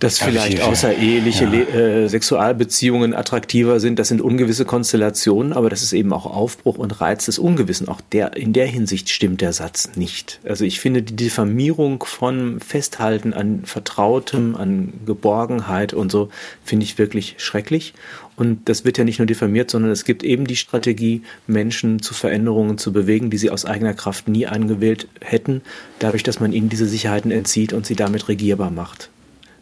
dass vielleicht außereheliche ja. äh, Sexualbeziehungen attraktiver sind. Das sind ungewisse Konstellationen, aber das ist eben auch Aufbruch und Reiz des Ungewissen. Auch der, in der Hinsicht stimmt der Satz nicht. Also ich finde die Diffamierung von Festhalten an Vertrautem, an Geborgenheit und so, finde ich wirklich schrecklich. Und das wird ja nicht nur diffamiert, sondern es gibt eben die Strategie, Menschen zu Veränderungen zu bewegen, die sie aus eigener Kraft nie angewählt hätten, dadurch, dass man ihnen diese Sicherheiten entzieht und sie damit regierbar macht.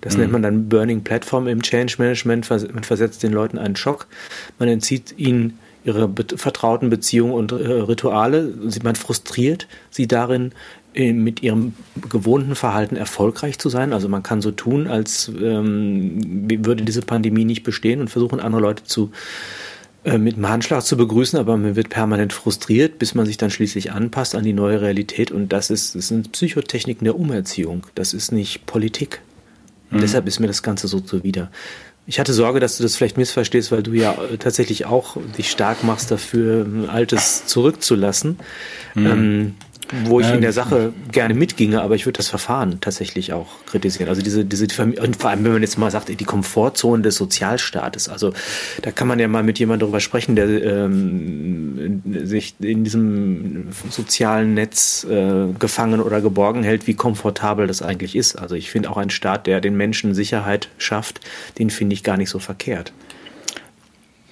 Das mhm. nennt man dann Burning Platform im Change Management. Man versetzt den Leuten einen Schock. Man entzieht ihnen ihre vertrauten Beziehungen und äh, Rituale. Man frustriert sie darin, äh, mit ihrem gewohnten Verhalten erfolgreich zu sein. Also man kann so tun, als ähm, würde diese Pandemie nicht bestehen und versuchen, andere Leute zu äh, mit einem Handschlag zu begrüßen, aber man wird permanent frustriert, bis man sich dann schließlich anpasst an die neue Realität. Und das, ist, das sind Psychotechniken der Umerziehung. Das ist nicht Politik. Mhm. deshalb ist mir das Ganze so zuwider. Ich hatte Sorge, dass du das vielleicht missverstehst, weil du ja tatsächlich auch dich stark machst dafür, Altes zurückzulassen. Mhm. Ähm, wo ich in der Sache gerne mitginge, aber ich würde das Verfahren tatsächlich auch kritisieren. Also diese, diese, und vor allem, wenn man jetzt mal sagt, die Komfortzone des Sozialstaates, also da kann man ja mal mit jemandem darüber sprechen, der ähm, sich in diesem sozialen Netz äh, gefangen oder geborgen hält, wie komfortabel das eigentlich ist. Also ich finde auch ein Staat, der den Menschen Sicherheit schafft, den finde ich gar nicht so verkehrt.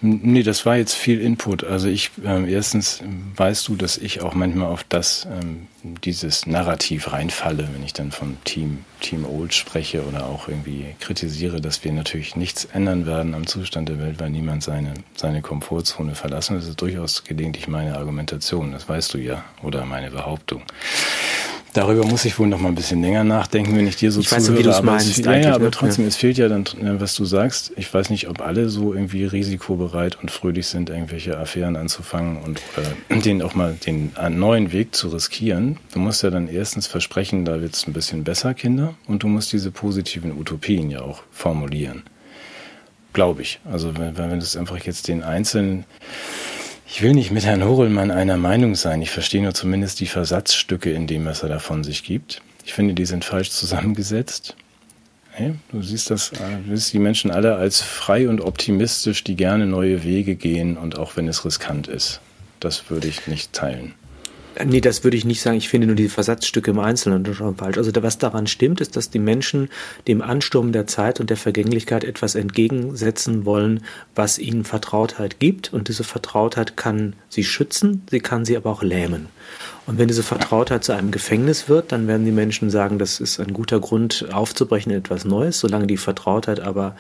Nee, das war jetzt viel Input. Also ich, äh, erstens weißt du, dass ich auch manchmal auf das, ähm, dieses Narrativ reinfalle, wenn ich dann von Team, Team Old spreche oder auch irgendwie kritisiere, dass wir natürlich nichts ändern werden am Zustand der Welt, weil niemand seine, seine Komfortzone verlassen. Das ist durchaus gelegentlich meine Argumentation, das weißt du ja, oder meine Behauptung. Darüber muss ich wohl noch mal ein bisschen länger nachdenken, wenn ich dir so ich zuhöre. Weiß, wie du es meinst. Ja, ja, aber trotzdem, ja. es fehlt ja dann, was du sagst. Ich weiß nicht, ob alle so irgendwie risikobereit und fröhlich sind, irgendwelche Affären anzufangen und äh, den auch mal den neuen Weg zu riskieren. Du musst ja dann erstens versprechen, da wird es ein bisschen besser, Kinder, und du musst diese positiven Utopien ja auch formulieren. Glaube ich. Also wenn, wenn das einfach jetzt den Einzelnen ich will nicht mit Herrn Horelmann einer Meinung sein. Ich verstehe nur zumindest die Versatzstücke in dem, was er davon sich gibt. Ich finde, die sind falsch zusammengesetzt. Hey, du siehst das, du siehst die Menschen alle als frei und optimistisch, die gerne neue Wege gehen und auch wenn es riskant ist. Das würde ich nicht teilen. Nee, das würde ich nicht sagen. Ich finde nur die Versatzstücke im Einzelnen schon falsch. Also was daran stimmt, ist, dass die Menschen dem Ansturm der Zeit und der Vergänglichkeit etwas entgegensetzen wollen, was ihnen Vertrautheit gibt. Und diese Vertrautheit kann sie schützen, sie kann sie aber auch lähmen. Und wenn diese Vertrautheit zu einem Gefängnis wird, dann werden die Menschen sagen, das ist ein guter Grund aufzubrechen in etwas Neues. Solange die Vertrautheit aber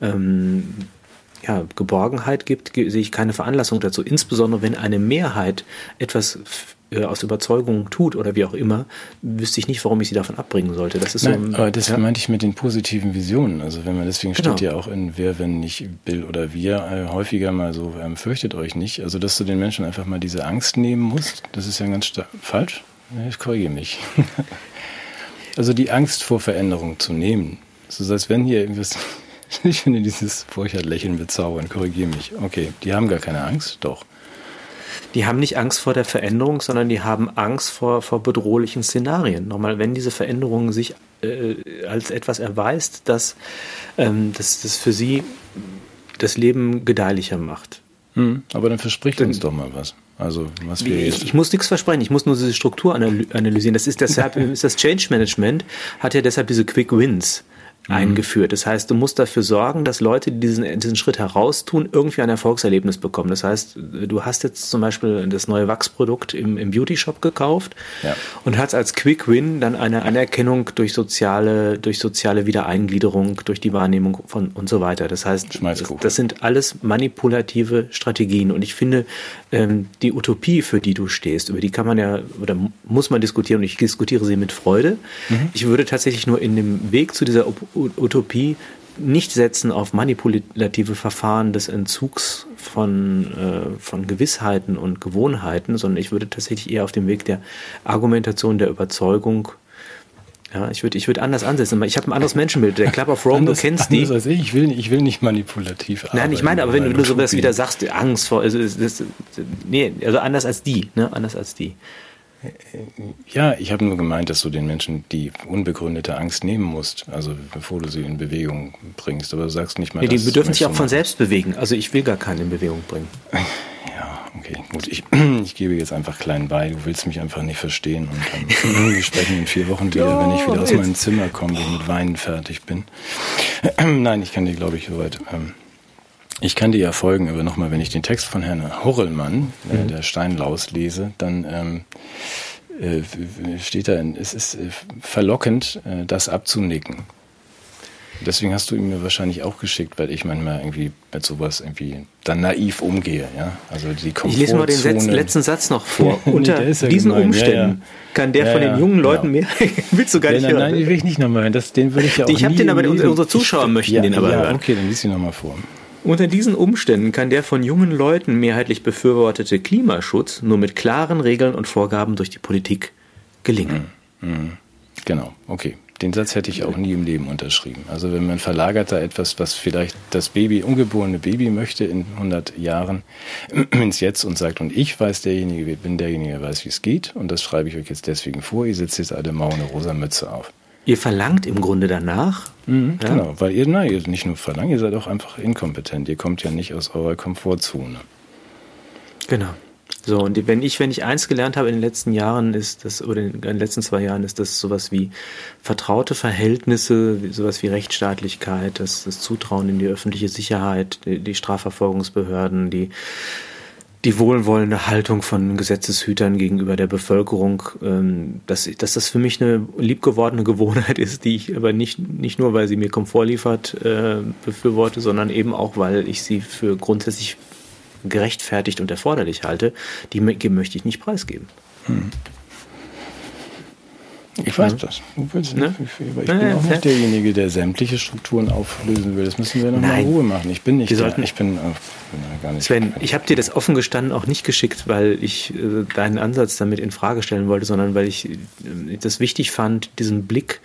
ähm, ja, Geborgenheit gibt, sehe ich keine Veranlassung dazu. Insbesondere wenn eine Mehrheit etwas äh, aus Überzeugung tut oder wie auch immer, wüsste ich nicht, warum ich sie davon abbringen sollte. Das ist Nein, so, aber das ja. meinte ich mit den positiven Visionen. Also wenn man deswegen Genau. steht ja auch in Wer, wenn nicht Bill oder wir äh, häufiger mal so, ähm, fürchtet euch nicht. Also dass du den Menschen einfach mal diese Angst nehmen musst, das ist ja ganz falsch. Ich korrigiere mich. also die Angst vor Veränderung zu nehmen. So als wenn hier irgendwas. Ich finde dieses Furchtlächeln bezaubern, korrigiere mich. Okay, die haben gar keine Angst, doch. Die haben nicht Angst vor der Veränderung, sondern die haben Angst vor, vor bedrohlichen Szenarien. Nochmal, wenn diese Veränderung sich äh, als etwas erweist, das, ähm, das, das für sie das Leben gedeihlicher macht. Hm, aber dann verspricht uns doch mal was. Also was wir Ich, ich muss nichts versprechen, ich muss nur diese Struktur analy- analysieren. Das ist deshalb, ist das Change Management hat ja deshalb diese Quick Wins eingeführt. Das heißt, du musst dafür sorgen, dass Leute, die diesen, diesen Schritt heraustun, irgendwie ein Erfolgserlebnis bekommen. Das heißt, du hast jetzt zum Beispiel das neue Wachsprodukt im, im Beauty Shop gekauft Ja. und hast als Quick Win dann eine Anerkennung durch soziale, durch soziale Wiedereingliederung, durch die Wahrnehmung von und so weiter. Das heißt, das, das sind alles manipulative Strategien. Und ich finde, ähm, die Utopie, für die du stehst, über die kann man ja oder muss man diskutieren und ich diskutiere sie mit Freude. Ich würde tatsächlich nur in dem Weg zu dieser Utopie nicht setzen auf manipulative Verfahren des Entzugs von, äh, von Gewissheiten und Gewohnheiten, sondern ich würde tatsächlich eher auf dem Weg der Argumentation, der Überzeugung ja, ich würde ich würde anders ansetzen. Ich habe ein anderes Menschenbild. Der Club of Rome, Anders- du kennst die. Als ich. Ich, will, nicht- ich will nicht manipulativ Nein, ich meine, aber wenn du arbeiten, nur sowas wieder sagst, Angst vor, also das, nee, also anders als die, ne, anders als die. Ja, ich habe nur gemeint, dass du den Menschen die unbegründete Angst nehmen musst, also bevor du sie in Bewegung bringst. Aber du sagst nicht mal, Nee, die das bedürfen sich auch von selbst bewegen. Also ich will gar keinen in Bewegung bringen. Ja, okay, gut. Ich, ich gebe jetzt einfach klein bei. Du willst mich einfach nicht verstehen. Und ähm, wir sprechen in vier Wochen wieder, wenn ich wieder aus jetzt. meinem Zimmer komme und mit Weinen fertig bin. Nein, ich kann dir, glaube ich, soweit. Ähm, ich kann dir ja folgen, aber nochmal, wenn ich den Text von Herrn Horrellmann, äh, der Steinlaus, lese, dann ähm, äh, steht da, es ist äh, verlockend, äh, das abzunicken. Deswegen hast du ihn mir wahrscheinlich auch geschickt, weil ich manchmal irgendwie mit sowas irgendwie dann naiv umgehe, ja. Also die Ich lese mal den letzten, letzten Satz noch vor. Unter ja diesen gemein. Ja, Umständen ja. kann der Ja, von ja, den jungen Leuten mehr. Willst du gar Ja, nicht nein, hören? nein, den will ich nicht nochmal hören. Das, den würde ich ja auch Ich hab nie den aber- unsere Zuschauer möchten ja, den aber ja, hören. Okay, dann lies ihn nochmal vor. Unter diesen Umständen kann der von jungen Leuten mehrheitlich befürwortete Klimaschutz nur mit klaren Regeln und Vorgaben durch die Politik gelingen. Genau, okay. Den Satz hätte ich auch nie im Leben unterschrieben. Also wenn man verlagert da etwas, was vielleicht das Baby, ungeborene Baby möchte in 100 Jahren ins Jetzt und sagt, und ich weiß derjenige, bin derjenige, der weiß, wie es geht und das schreibe ich euch jetzt deswegen vor, ihr setzt jetzt alle mau eine rosa Mütze auf. Ihr verlangt im Grunde danach, ja, Genau, weil ihr, nein, ihr nicht nur verlangt, ihr seid auch einfach inkompetent. Ihr kommt ja nicht aus eurer Komfortzone. Genau. So, und wenn ich, wenn ich eins gelernt habe in den letzten Jahren, ist das, oder in den letzten zwei Jahren, ist das sowas wie vertraute Verhältnisse, sowas wie Rechtsstaatlichkeit, das, das Zutrauen in die öffentliche Sicherheit, die, die Strafverfolgungsbehörden, die, die wohlwollende Haltung von Gesetzeshütern gegenüber der Bevölkerung, ähm, dass, dass das für mich eine liebgewordene Gewohnheit ist, die ich aber nicht, nicht nur, weil sie mir Komfort liefert, äh, befürworte, sondern eben auch, weil ich sie für grundsätzlich gerechtfertigt und erforderlich halte, die mö- möchte ich nicht preisgeben. Ich weiß das. Ne? nicht, ich, aber ich Ja, bin ja, auch nicht derjenige, der sämtliche Strukturen auflösen will. Das müssen wir noch mal Nein. in Ruhe machen. Ich bin nicht Wir der, sollten- ich bin, äh, ja gar nicht. Sven, ich habe dir das offen gestanden auch nicht geschickt, weil ich äh, deinen Ansatz damit in Frage stellen wollte, sondern weil ich äh, das wichtig fand, diesen Blick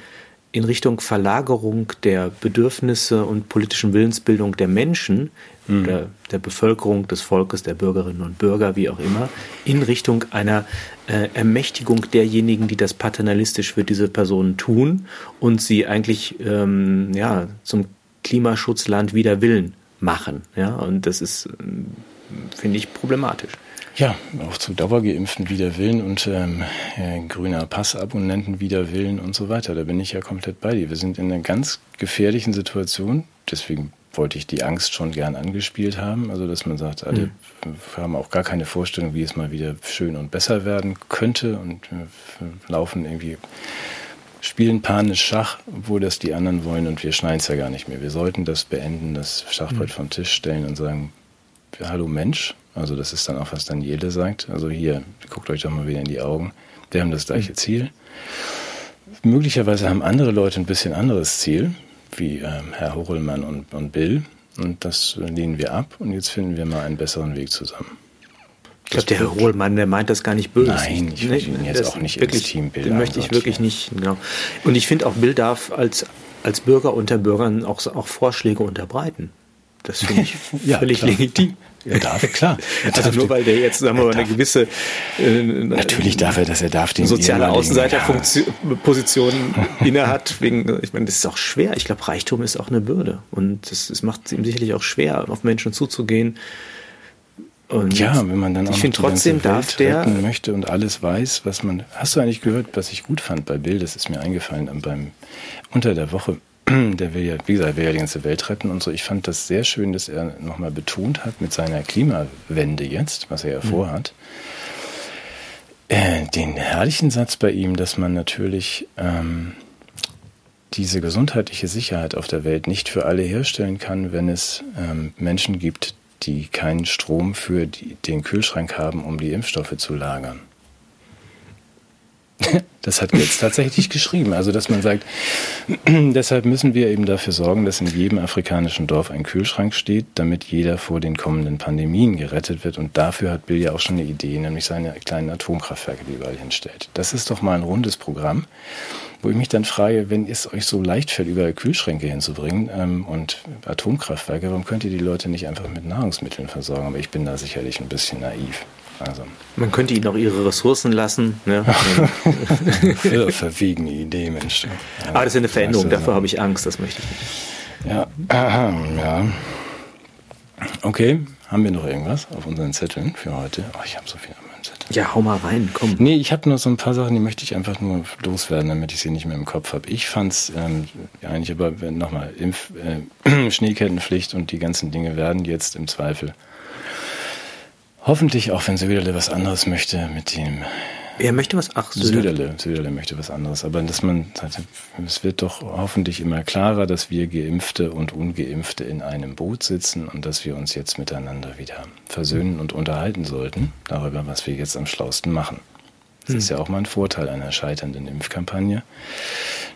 in Richtung Verlagerung der Bedürfnisse und politischen Willensbildung der Menschen, der, der Bevölkerung, des Volkes, der Bürgerinnen und Bürger, wie auch immer, in Richtung einer äh, Ermächtigung derjenigen, die das paternalistisch für diese Personen tun und sie eigentlich ähm, ja, zum Klimaschutzland wider Willen machen. Ja, und das ist, ähm, finde ich, problematisch. Ja, auch zu Dauergeimpften wider Willen und ähm, äh, grüner Passabonnenten wider Willen und so weiter. Da bin ich ja komplett bei dir. Wir sind in einer ganz gefährlichen Situation. Deswegen wollte ich die Angst schon gern angespielt haben. Also, dass man sagt, alle haben auch gar keine Vorstellung, wie es mal wieder schön und besser werden könnte und äh, laufen irgendwie, spielen panisch Schach, obwohl das die anderen wollen und wir schneiden es ja gar nicht mehr. Wir sollten das beenden, das Schachbrett vom Tisch stellen und sagen, hallo Mensch, Also das ist dann auch, was Daniele sagt. Also hier, guckt euch doch mal wieder in die Augen. Wir haben das gleiche Ziel. Möglicherweise haben andere Leute ein bisschen anderes Ziel, wie ähm, Herr Horelmann und, und Bill. Und das lehnen wir ab und jetzt finden wir mal einen besseren Weg zusammen. Ich glaube, der Herr Hohlmann, der meint das gar nicht böse. Nein, ich will ihn jetzt auch nicht wirklich, ins Team Bill Den möchte ich wirklich nicht, genau. Und ich finde auch, Bill darf als, als Bürger unter Bürgern auch, auch Vorschläge unterbreiten. Das finde ich Ja, völlig klar. legitim. Er darf, klar. Er Also darf nur die- weil der jetzt, sagen wir mal, eine gewisse äh, Natürlich darf er das, er darf den soziale Außenseiterposition inne hat. Wegen, ich meine, das ist auch schwer. Ich glaube, Reichtum ist auch eine Bürde. Und es macht es ihm sicherlich auch schwer, auf Menschen zuzugehen. Und Ja, wenn man dann auch ich finde trotzdem darf der möchte und alles weiß, was man. Hast du eigentlich gehört, was ich gut fand bei Bill? Das ist mir eingefallen beim unter der Woche. Der will ja, wie gesagt, will ja die ganze Welt retten und so. Ich fand das sehr schön, dass er nochmal betont hat mit seiner Klimawende jetzt, was er ja vorhat. Äh, den herrlichen Satz bei ihm, dass man natürlich ähm, diese gesundheitliche Sicherheit auf der Welt nicht für alle herstellen kann, wenn es ähm, Menschen gibt, die keinen Strom für die, den Kühlschrank haben, um die Impfstoffe zu lagern. Das hat jetzt tatsächlich geschrieben. Also, dass man sagt, deshalb müssen wir eben dafür sorgen, dass in jedem afrikanischen Dorf ein Kühlschrank steht, damit jeder vor den kommenden Pandemien gerettet wird. Und dafür hat Bill ja auch schon eine Idee, nämlich seine kleinen Atomkraftwerke, die überall hinstellt. Das ist doch mal ein rundes Programm, wo ich mich dann frage, wenn es euch so leicht fällt, überall Kühlschränke hinzubringen ähm, und Atomkraftwerke, warum könnt ihr die Leute nicht einfach mit Nahrungsmitteln versorgen? Aber ich bin da sicherlich ein bisschen naiv. Also, Man könnte ihnen auch ihre Ressourcen lassen. Ne? ver- verwegene Idee, Mensch. Aber das ist eine Veränderung, dafür habe ich Angst, das möchte ich nicht. Ja, aha, ja. Okay, haben wir noch irgendwas auf unseren Zetteln für heute? Oh, ich habe so viel auf meinem Zettel. Ja, hau mal rein, komm. Nee, ich habe nur so ein paar Sachen, die möchte ich einfach nur loswerden, damit ich sie nicht mehr im Kopf habe. Ich fand's ähm, eigentlich aber nochmal Impf, äh, Schneekettenpflicht und die ganzen Dinge werden jetzt im Zweifel hoffentlich auch, wenn Söderle was anderes möchte mit dem Wer möchte was? Ach, Söder. Söderle, Söderle möchte was anderes. Aber dass man, es wird doch hoffentlich immer klarer, dass wir Geimpfte und Ungeimpfte in einem Boot sitzen und dass wir uns jetzt miteinander wieder versöhnen und unterhalten sollten darüber, was wir jetzt am schlausten machen. Das ist ja auch mal ein Vorteil einer scheiternden Impfkampagne,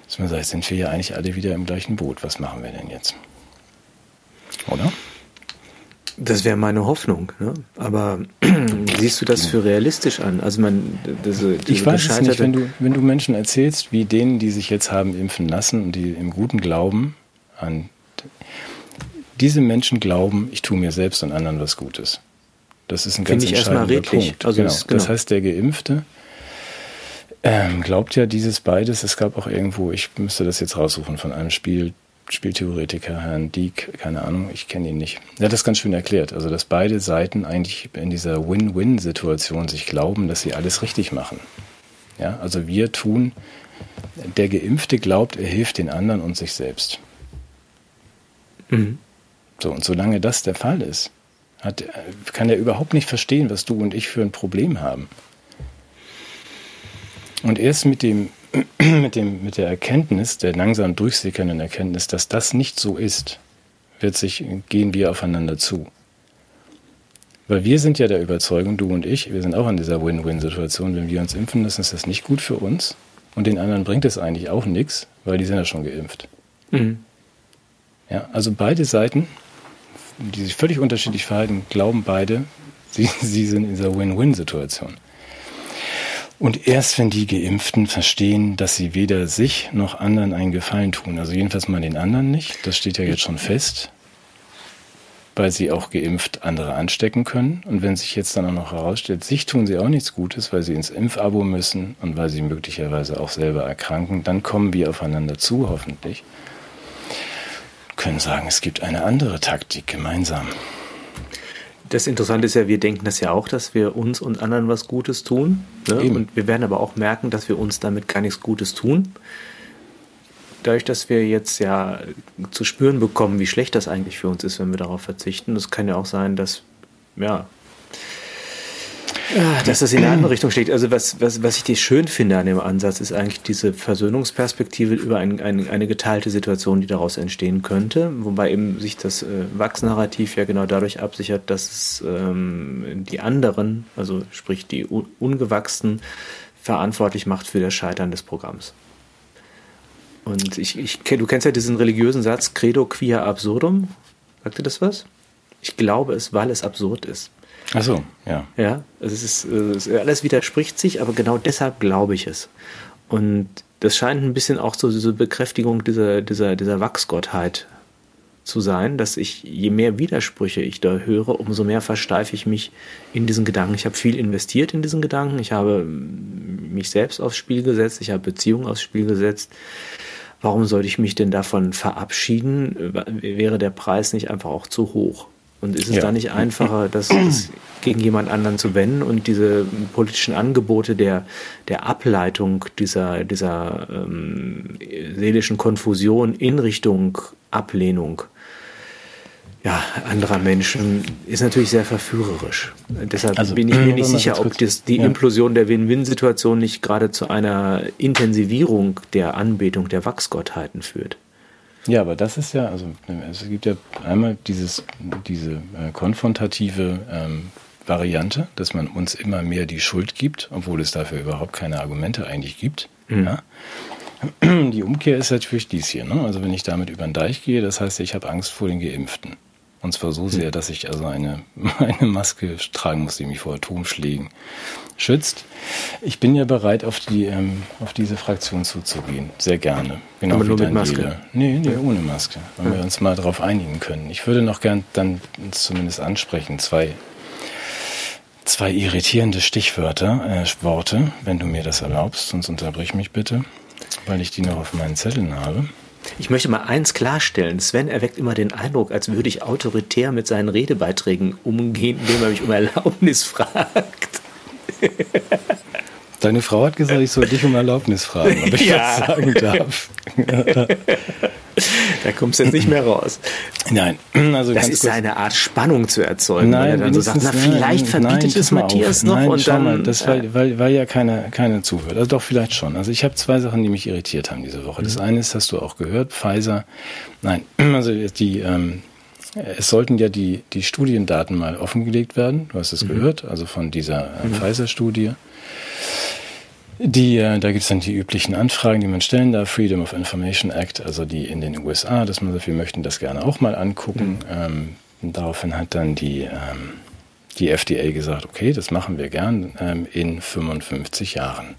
dass man sagt, sind wir ja eigentlich alle wieder im gleichen Boot. Was machen wir denn jetzt? Oder? Das wäre meine Hoffnung. Ne? Aber siehst du das für realistisch an? Also man, diese, diese Ich weiß es nicht, wenn du, wenn du Menschen erzählst, wie denen, die sich jetzt haben impfen lassen und die im guten Glauben an diese Menschen glauben, ich tue mir selbst und anderen was Gutes. Das ist ein ganz Finde ich entscheidender redlich. Punkt. Also genau. das- genau. Das heißt, der Geimpfte ähm, glaubt ja dieses beides. Es gab auch irgendwo, ich müsste das jetzt raussuchen, von einem Spiel, Spieltheoretiker, Herrn Dieck, keine Ahnung, ich kenne ihn nicht. Der hat das ganz schön erklärt. Also, dass beide Seiten eigentlich in dieser Win-Win-Situation sich glauben, dass sie alles richtig machen. Ja, also wir tun, der Geimpfte glaubt, er hilft den anderen und sich selbst. Mhm. So, und solange das der Fall ist, hat, kann er überhaupt nicht verstehen, was du und ich für ein Problem haben. Und erst mit dem, mit dem, mit der Erkenntnis, der langsam durchsickernden Erkenntnis, dass das nicht so ist, wird sich, gehen wir aufeinander zu. Weil wir sind ja der Überzeugung, du und ich, wir sind auch in dieser Win-Win-Situation. Wenn wir uns impfen lassen, ist das nicht gut für uns. Und den anderen bringt es eigentlich auch nichts, weil die sind ja schon geimpft. Mhm. Ja, also beide Seiten, die sich völlig unterschiedlich verhalten, glauben beide, sie, sie sind in dieser Win-Win-Situation. Und erst wenn die Geimpften verstehen, dass sie weder sich noch anderen einen Gefallen tun, also jedenfalls mal den anderen nicht, das steht ja jetzt schon fest, weil sie auch geimpft andere anstecken können. Und wenn sich jetzt dann auch noch herausstellt, sich tun sie auch nichts Gutes, weil sie ins Impfabo müssen und weil sie möglicherweise auch selber erkranken, dann kommen wir aufeinander zu, hoffentlich. Können sagen, es gibt eine andere Taktik gemeinsam. Das Interessante ist ja, wir denken das ja auch, dass wir uns und anderen was Gutes tun. Ne? Und wir werden aber auch merken, dass wir uns damit gar nichts Gutes tun. Dadurch, dass wir jetzt ja zu spüren bekommen, wie schlecht das eigentlich für uns ist, wenn wir darauf verzichten. Das kann ja auch sein, dass, ja, Dass das in eine andere Richtung schlägt. Also was, was, was ich dir schön finde an dem Ansatz, ist eigentlich diese Versöhnungsperspektive über ein, ein, eine geteilte Situation, die daraus entstehen könnte. Wobei eben sich das äh, Wachsnarrativ ja genau dadurch absichert, dass es ähm, die anderen, also sprich die Ungewachsenen, verantwortlich macht für das Scheitern des Programms. Und ich, ich, du kennst ja diesen religiösen Satz, Credo quia absurdum. Sagt dir das was? Ich glaube es, weil es absurd ist. Ach so, ja. Ja, es ist, es alles widerspricht sich, aber genau deshalb glaube ich es. Und das scheint ein bisschen auch so diese Bekräftigung dieser, dieser, dieser Wachsgottheit zu sein, dass ich, je mehr Widersprüche ich da höre, umso mehr versteife ich mich in diesen Gedanken. Ich habe viel investiert in diesen Gedanken, ich habe mich selbst aufs Spiel gesetzt, ich habe Beziehungen aufs Spiel gesetzt. Warum sollte ich mich denn davon verabschieden? Wäre der Preis nicht einfach auch zu hoch? Und ist es ja. da nicht einfacher, das, das, gegen jemand anderen zu wenden und diese politischen Angebote der, der Ableitung dieser, dieser ähm, seelischen Konfusion in Richtung Ablehnung ja, anderer Menschen ist natürlich sehr verführerisch. Deshalb also, bin ich mir nicht sicher, ob das, die ja. Implosion der Win-Win-Situation nicht gerade zu einer Intensivierung der Anbetung der Wachsgottheiten führt. Ja, aber das ist ja, also es gibt ja einmal dieses, diese äh, konfrontative ähm, Variante, dass man uns immer mehr die Schuld gibt, obwohl es dafür überhaupt keine Argumente eigentlich gibt. Mhm. Ja? Die Umkehr ist natürlich dies hier. Ne? Also wenn ich damit über den Deich gehe, das heißt, ich habe Angst vor den Geimpften. Und zwar so sehr, dass ich also eine, eine Maske tragen muss, die mich vor Atomschlägen schützt. Ich bin ja bereit, auf, die, ähm, auf diese Fraktion zuzugehen. Sehr gerne. Genau Aber nur mit Maske? Nee, nee, ohne Maske. Wenn ja. wir uns mal darauf einigen können. Ich würde noch gern dann zumindest ansprechen, zwei, zwei irritierende Stichwörter, äh, Worte, wenn du mir das erlaubst, sonst unterbrich mich bitte, weil ich die noch auf meinen Zetteln habe. Ich möchte mal eins klarstellen. Sven erweckt immer den Eindruck, als würde ich autoritär mit seinen Redebeiträgen umgehen, indem er mich um Erlaubnis fragt. Deine Frau hat gesagt, ich soll dich um Erlaubnis fragen, ob ich ja. was sagen darf. da kommst du jetzt nicht mehr raus. Nein, also das ist eine Art Spannung zu erzeugen, nein, er dann so sagt, na, vielleicht verbietet nein, es Matthias noch nein, und dann. Mal, das weil, weil, weil ja keiner keine zuhört. Also doch vielleicht schon. Also ich habe zwei Sachen, die mich irritiert haben diese Woche. Das mhm. eine ist, hast du auch gehört, Pfizer. Nein, also die ähm, es sollten ja die, die Studiendaten mal offengelegt werden. Du hast es mhm. gehört, also von dieser äh, mhm. Pfizer-Studie. Die, äh, da gibt es dann die üblichen Anfragen, die man stellen darf, Freedom of Information Act, also die in den USA, dass man sagt, wir möchten das gerne auch mal angucken. Mhm. Ähm, daraufhin hat dann die, ähm, die FDA gesagt, okay, das machen wir gern ähm, in 55 Jahren.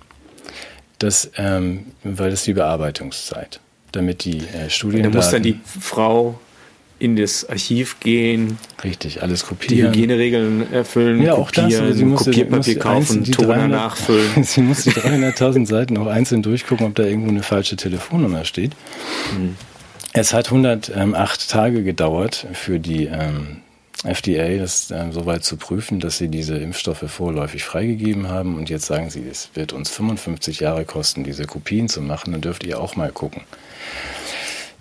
Das, ähm, weil das die Bearbeitungszeit, damit die äh, Studien. Da muss dann die Frau in das Archiv gehen. Richtig, alles kopieren. Die Hygieneregeln erfüllen, ja, auch kopieren, das, also sie muss, Kopierpapier kaufen, Toner nachfüllen. sie muss die 300.000 Seiten auch einzeln durchgucken, ob da irgendwo eine falsche Telefonnummer steht. Mhm. Es hat 108 Tage gedauert für die ähm, FDA, das äh, soweit zu prüfen, dass sie diese Impfstoffe vorläufig freigegeben haben. Und jetzt sagen sie, es wird uns 55 Jahre kosten, diese Kopien zu machen. Dann dürft ihr auch mal gucken.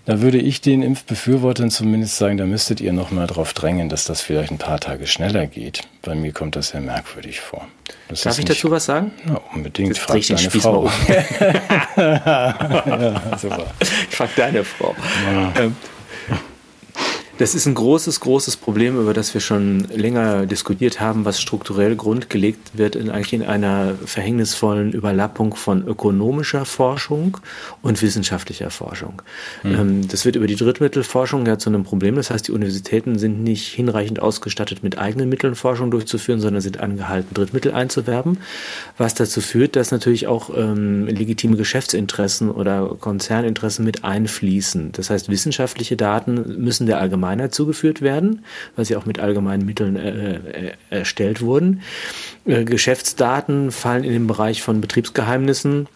Da würde ich den Impfbefürwortern zumindest sagen, da müsstet ihr noch mal drauf drängen, dass das vielleicht ein paar Tage schneller geht. Bei mir kommt das sehr merkwürdig vor. Das Darf ich nicht, dazu was sagen? Ja, unbedingt. Frag deine Frau. Um. ja, super. Ich frag deine Frau. Ja. Ähm, das ist ein großes, großes Problem, über das wir schon länger diskutiert haben, was strukturell grundgelegt wird in eigentlich in einer verhängnisvollen Überlappung von ökonomischer Forschung und wissenschaftlicher Forschung. Mhm. Das wird über die Drittmittelforschung ja zu einem Problem. Das heißt, die Universitäten sind nicht hinreichend ausgestattet, mit eigenen Mitteln Forschung durchzuführen, sondern sind angehalten, Drittmittel einzuwerben, was dazu führt, dass natürlich auch ähm, legitime Geschäftsinteressen oder Konzerninteressen mit einfließen. Das heißt, wissenschaftliche Daten müssen der Allgemeinheit Allgemeinheit zugeführt werden, weil sie auch mit allgemeinen Mitteln äh, äh, erstellt wurden. Äh, Geschäftsdaten fallen in den Bereich von Betriebsgeheimnissen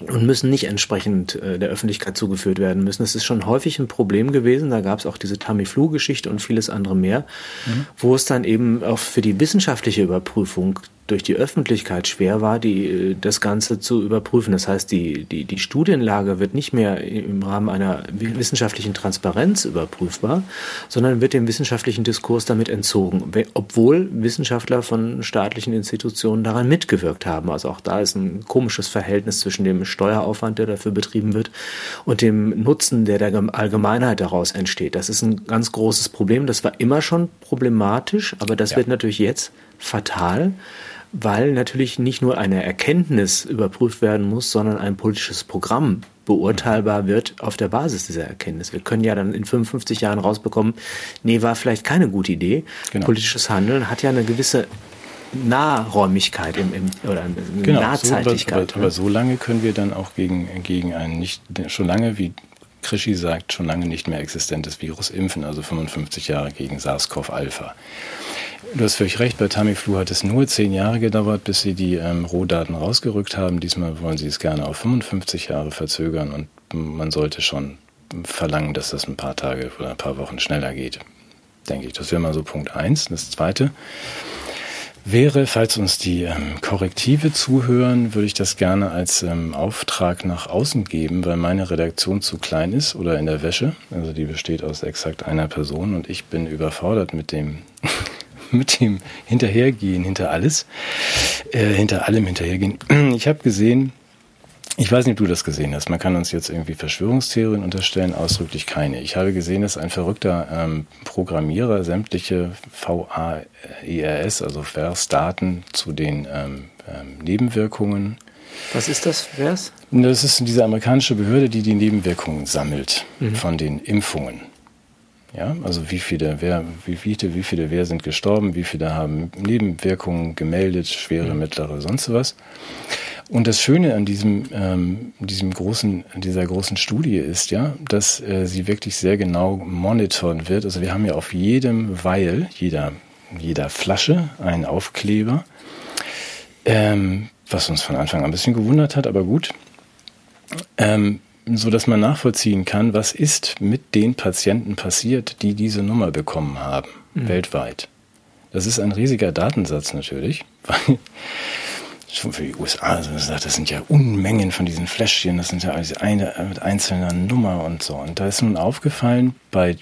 und müssen nicht entsprechend äh, der Öffentlichkeit zugeführt werden müssen. Das ist schon häufig ein Problem gewesen. Da gab es auch diese Tamiflu-Geschichte und vieles andere mehr, mhm. wo es dann eben auch für die wissenschaftliche Überprüfung durch die Öffentlichkeit schwer war, die, äh, das Ganze zu überprüfen. Das heißt, die, die, die Studienlage wird nicht mehr im Rahmen einer wissenschaftlichen Transparenz überprüfbar, sondern wird dem wissenschaftlichen Diskurs damit entzogen, obwohl Wissenschaftler von staatlichen Institutionen daran mitgewirkt haben. Also auch da ist ein komisches Verhältnis zwischen dem Steueraufwand, der dafür betrieben wird, und dem Nutzen, der der Allgemeinheit daraus entsteht. Das ist ein ganz großes Problem. Das war immer schon problematisch, aber das ja. wird natürlich jetzt fatal, weil natürlich nicht nur eine Erkenntnis überprüft werden muss, sondern ein politisches Programm beurteilbar wird auf der Basis dieser Erkenntnis. Wir können ja dann in 55 Jahren rausbekommen, nee, war vielleicht keine gute Idee. Genau. Politisches Handeln hat ja eine gewisse Nahräumigkeit im, im, oder genau, Nahzeitlichkeit. So, aber, aber, so lange können wir dann auch gegen, gegen ein nicht, schon lange, wie Krischi sagt, schon lange nicht mehr existentes Virus impfen, also 55 Jahre gegen SARS-CoV-Alpha. Du hast völlig recht, bei Tamiflu hat es nur zehn Jahre gedauert, bis sie die ähm, Rohdaten rausgerückt haben. Diesmal wollen sie es gerne auf 55 Jahre verzögern und man sollte schon verlangen, dass das ein paar Tage oder ein paar Wochen schneller geht, denke ich. Das wäre mal so Punkt eins. Das zweite wäre, falls uns die ähm, Korrektive zuhören, würde ich das gerne als ähm, Auftrag nach außen geben, weil meine Redaktion zu klein ist oder in der Wäsche. Also die besteht aus exakt einer Person und ich bin überfordert mit dem mit dem Hinterhergehen hinter alles, äh, hinter allem hinterhergehen. Ich habe gesehen, ich weiß nicht, ob du das gesehen hast. Man kann uns jetzt irgendwie Verschwörungstheorien unterstellen, ausdrücklich keine. Ich habe gesehen, dass ein verrückter ähm, Programmierer sämtliche VAERS, also VERS-Daten zu den ähm, ähm, Nebenwirkungen. Was ist das, VERS? Das ist diese amerikanische Behörde, die die Nebenwirkungen sammelt mhm. von den Impfungen. Ja, also wie viele, wer, wie viele, wie viele, wer sind gestorben, wie viele haben Nebenwirkungen gemeldet, schwere, mhm. mittlere, sonst was. Und das Schöne an diesem, ähm, diesem großen, dieser großen Studie ist ja, dass äh, sie wirklich sehr genau monitoren wird. Also wir haben ja auf jedem Weil, jeder, jeder Flasche einen Aufkleber, ähm, was uns von Anfang an ein bisschen gewundert hat, aber gut. Ähm, so dass man nachvollziehen kann, was ist mit den Patienten passiert, die diese Nummer bekommen haben, mhm. weltweit. Das ist ein riesiger Datensatz natürlich, weil schon für die USA, also das sind ja Unmengen von diesen Fläschchen, das sind ja eine mit einzelner Nummer und so. Und da ist nun aufgefallen, bei,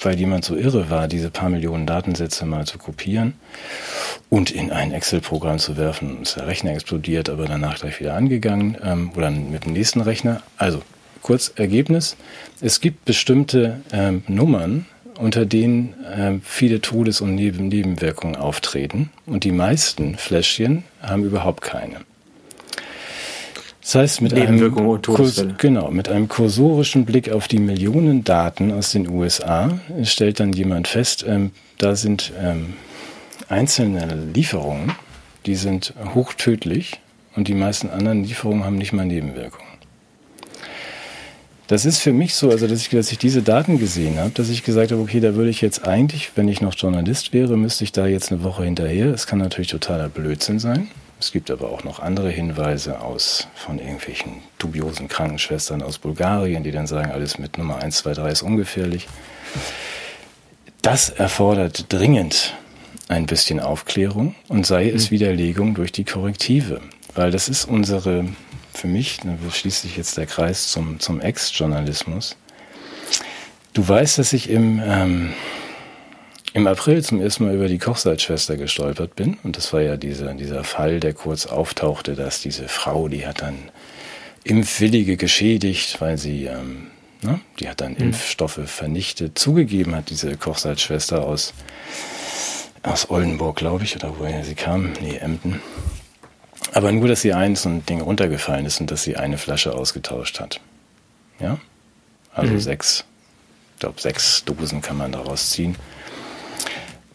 weil jemand so irre war, diese paar Millionen Datensätze mal zu kopieren und in ein Excel-Programm zu werfen. Ist der Rechner explodiert, aber danach gleich wieder angegangen ähm, oder mit dem nächsten Rechner. Also kurz Ergebnis: Es gibt bestimmte ähm, Nummern, unter denen äh, viele Todes- und Neben Nebenwirkungen auftreten. Und die meisten Fläschchen haben überhaupt keine. Das heißt, mit einem, Kurs, genau, mit einem kursorischen Blick auf die Millionen Daten aus den USA stellt dann jemand fest, ähm, da sind ähm, einzelne Lieferungen, die sind hochtödlich und die meisten anderen Lieferungen haben nicht mal Nebenwirkungen. Das ist für mich so, also dass ich, dass ich diese Daten gesehen habe, dass ich gesagt habe, okay, da würde ich jetzt eigentlich, wenn ich noch Journalist wäre, müsste ich da jetzt eine Woche hinterher. Es kann natürlich totaler Blödsinn sein. Es gibt aber auch noch andere Hinweise aus von irgendwelchen dubiosen Krankenschwestern aus Bulgarien, die dann sagen, alles mit Nummer 1, 2, 3 ist ungefährlich. Das erfordert dringend ein bisschen Aufklärung und sei es mhm. Widerlegung durch die Korrektive. Weil das ist unsere für mich, da schließt sich jetzt der Kreis zum, zum Ex-Journalismus. Du weißt, dass ich im, ähm, im April zum ersten Mal über die Kochsalzschwester gestolpert bin. Und das war ja dieser, dieser Fall, der kurz auftauchte, dass diese Frau, die hat dann Impfwillige geschädigt, weil sie, ähm, ne, die hat dann mhm. Impfstoffe vernichtet, zugegeben hat, diese Kochsalzschwester aus, aus Oldenburg, glaube ich, oder woher sie kam, nee, Emden. Aber nur, dass sie eins und Ding runtergefallen ist und dass sie eine Flasche ausgetauscht hat. Ja? Also mhm. sechs, ich glaube, sechs Dosen kann man daraus ziehen.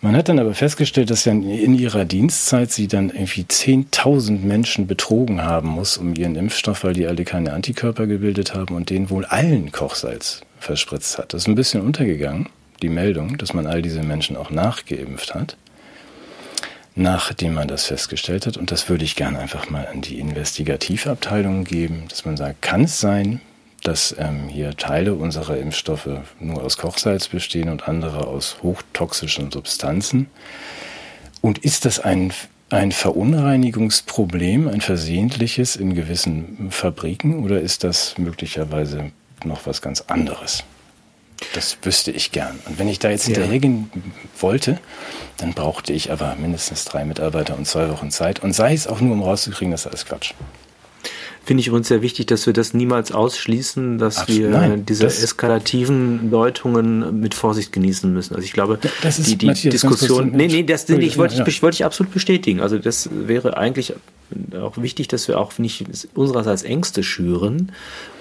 Man hat dann aber festgestellt, dass ja in ihrer Dienstzeit sie dann irgendwie 10.000 Menschen betrogen haben muss um ihren Impfstoff, weil die alle keine Antikörper gebildet haben und denen wohl allen Kochsalz verspritzt hat. Das ist ein bisschen untergegangen, die Meldung, dass man all diese Menschen auch nachgeimpft hat nachdem man das festgestellt hat. Und das würde ich gerne einfach mal an die Investigativabteilung geben, dass man sagt, kann es sein, dass ähm, hier Teile unserer Impfstoffe nur aus Kochsalz bestehen und andere aus hochtoxischen Substanzen? Und ist das ein ein Verunreinigungsproblem, ein versehentliches in gewissen Fabriken oder ist das möglicherweise noch was ganz anderes? Das wüsste ich gern. Und wenn ich da jetzt hinterhergehen wollte, dann brauchte ich aber mindestens drei Mitarbeiter und zwei Wochen Zeit. Und sei es auch nur, um rauszukriegen, das ist alles Quatsch. Finde ich übrigens sehr wichtig, dass wir das niemals ausschließen, dass Absolut, wir nein, diese das- eskalativen Deutungen mit Vorsicht genießen müssen. Also ich glaube, Das ist- die, die Matthias, Diskussion, nee, nee, das nee, ich wollte, Ja, ich wollte ich absolut bestätigen. Also das wäre eigentlich auch wichtig, dass wir auch nicht unsererseits Ängste schüren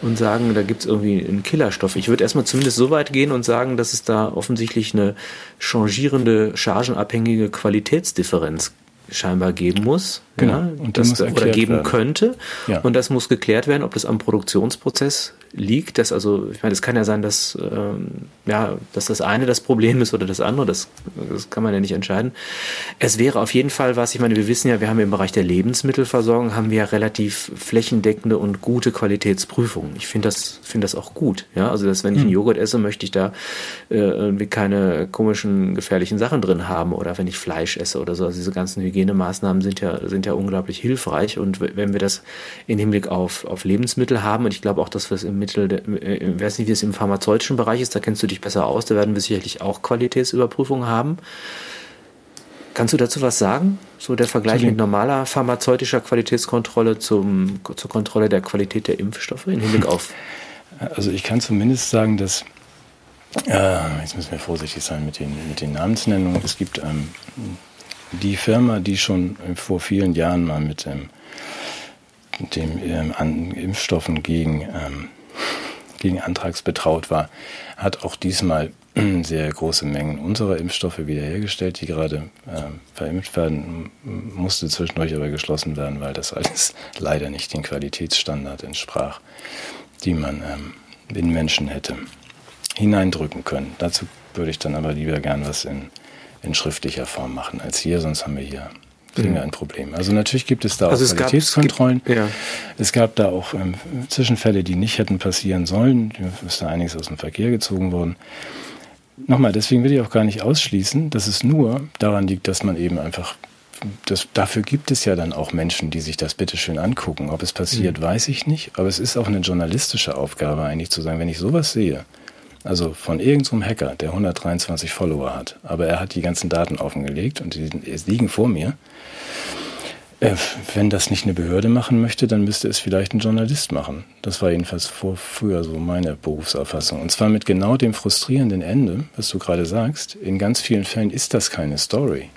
und sagen, da gibt es irgendwie einen Killerstoff. Ich würde erstmal zumindest so weit gehen und sagen, dass es da offensichtlich eine changierende, chargenabhängige Qualitätsdifferenz scheinbar geben muss. Genau. Ja, Und das, muss oder geben werden. könnte. Ja. Und das muss geklärt werden, ob das am Produktionsprozess liegt. Dass also, ich meine, es kann ja sein, dass, ähm, ja, dass das eine das Problem ist oder das andere. Das, das kann man ja nicht entscheiden. Es wäre auf jeden Fall was, ich meine, wir wissen ja, wir haben im Bereich der Lebensmittelversorgung haben wir ja relativ flächendeckende und gute Qualitätsprüfungen. Ich finde das, finde das auch gut. Ja, also, dass wenn ich einen Joghurt esse, möchte ich da äh, irgendwie keine komischen, gefährlichen Sachen drin haben oder wenn ich Fleisch esse oder so. Also diese ganzen Hygienemaßnahmen sind ja, sind ja unglaublich hilfreich und wenn wir das in Hinblick auf, auf Lebensmittel haben und ich glaube auch, dass wir es im Mittel, äh, ich weiß nicht, wie es im pharmazeutischen Bereich ist, da kennst du dich besser aus, da werden wir sicherlich auch Qualitätsüberprüfungen haben. Kannst du dazu was sagen? So der Vergleich mit normaler pharmazeutischer Qualitätskontrolle zum, zur Kontrolle der Qualität der Impfstoffe in Hinblick auf Also ich kann zumindest sagen, dass äh, jetzt müssen wir vorsichtig sein mit den, mit den Namensnennungen. Es gibt ähm, die Firma, die schon vor vielen Jahren mal mit dem, mit dem ähm, an Impfstoffen gegen, ähm, gegen Antrags betraut war, hat auch diesmal sehr große Mengen unserer Impfstoffe wiederhergestellt, die gerade ähm, verimpft werden, musste zwischendurch aber geschlossen werden, weil das alles leider nicht den Qualitätsstandard entsprach, die man ähm, in Menschen hätte hineindrücken können. Dazu würde ich dann aber lieber gern was in, in schriftlicher Form machen als hier, sonst haben wir hier kriegen wir ein Problem. Also natürlich gibt es da Also auch es gab- Qualitätskontrollen. es gibt- ja. Es gab da auch ähm, Zwischenfälle, die nicht hätten passieren sollen. Da ist da einiges aus dem Verkehr gezogen worden. Nochmal, deswegen will ich auch gar nicht ausschließen, dass es nur daran liegt, dass man eben einfach, das, dafür gibt es ja dann auch Menschen, die sich das bitteschön angucken. Ob es passiert, weiß ich nicht. Aber es ist auch eine journalistische Aufgabe eigentlich zu sagen, wenn ich sowas sehe, also von irgendeinem Hacker, der 123 Follower hat, aber er hat die ganzen Daten offengelegt und die liegen vor mir. Äh, wenn das nicht eine Behörde machen möchte, dann müsste es vielleicht ein Journalist machen. Das war jedenfalls vor, früher so meine Berufsauffassung. Und zwar mit genau dem frustrierenden Ende, was du gerade sagst. In ganz vielen Fällen ist das keine Story.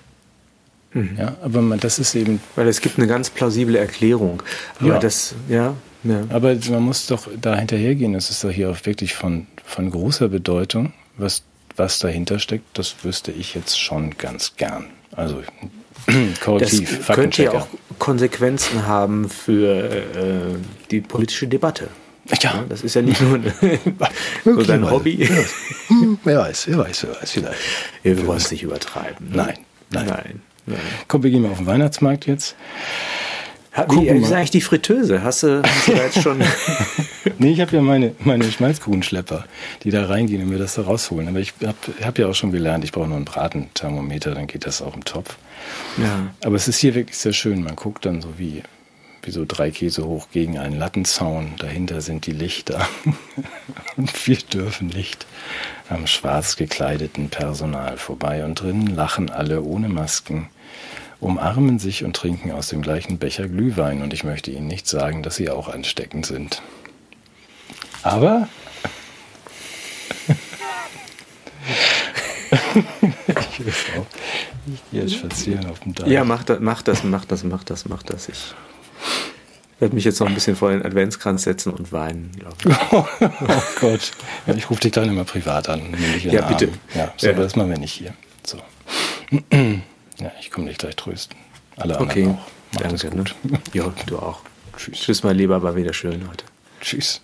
Ja, aber man, das ist eben Weil es gibt eine ganz plausible Erklärung. Aber Ja. das, ja, ja. Aber man muss doch da hinterhergehen. Es ist doch hier auch wirklich von, von großer Bedeutung, was, was dahinter steckt. Das wüsste ich jetzt schon ganz gern. Also Das korrektiv, könnte ja auch Konsequenzen haben für äh, die politische Debatte. Ja, Das ist ja nicht nur so dein Hobby. wer weiß, wer weiß, wer weiß, vielleicht. Wir wollen es nicht übertreiben. ne? Nein, nein. nein, nein. Komm, wir gehen mal auf den Weihnachtsmarkt jetzt. Wie, wie ist eigentlich die Fritteuse? Hast du, hast du da jetzt schon... Nee, ich habe ja meine, meine Schmalzkuchenschlepper, die da reingehen und mir das da rausholen. Aber ich habe hab ja auch schon gelernt, ich brauche nur einen Bratenthermometer, dann geht das auch im Topf. ja. Aber es ist hier wirklich sehr schön. Man guckt dann so wie, wie so drei Käse hoch gegen einen Lattenzaun. Dahinter sind die Lichter. und wir dürfen nicht am schwarz gekleideten Personal vorbei. Und drinnen lachen alle ohne Masken, umarmen sich und trinken aus dem gleichen Becher Glühwein. Und ich möchte Ihnen nicht sagen, dass sie auch ansteckend sind. Aber ich auch. Ich gehe jetzt spazieren auf dem Dach. ja, mach das, mach das, mach das, mach das, mach das. Ich werde mich jetzt noch ein bisschen vor den Adventskranz setzen und weinen, glaube ich. oh Gott. Ja, ich rufe dich dann immer privat an. Ja, Arm. bitte. Ja, so, Ja. machen wir nicht hier. So. Ja, ich komme dich gleich trösten. Alle Okay, anderen auch. Macht es danke. Ne? gut. Ja, du auch. Tschüss. Tschüss, mein Lieber, war wieder schön heute. Tschüss.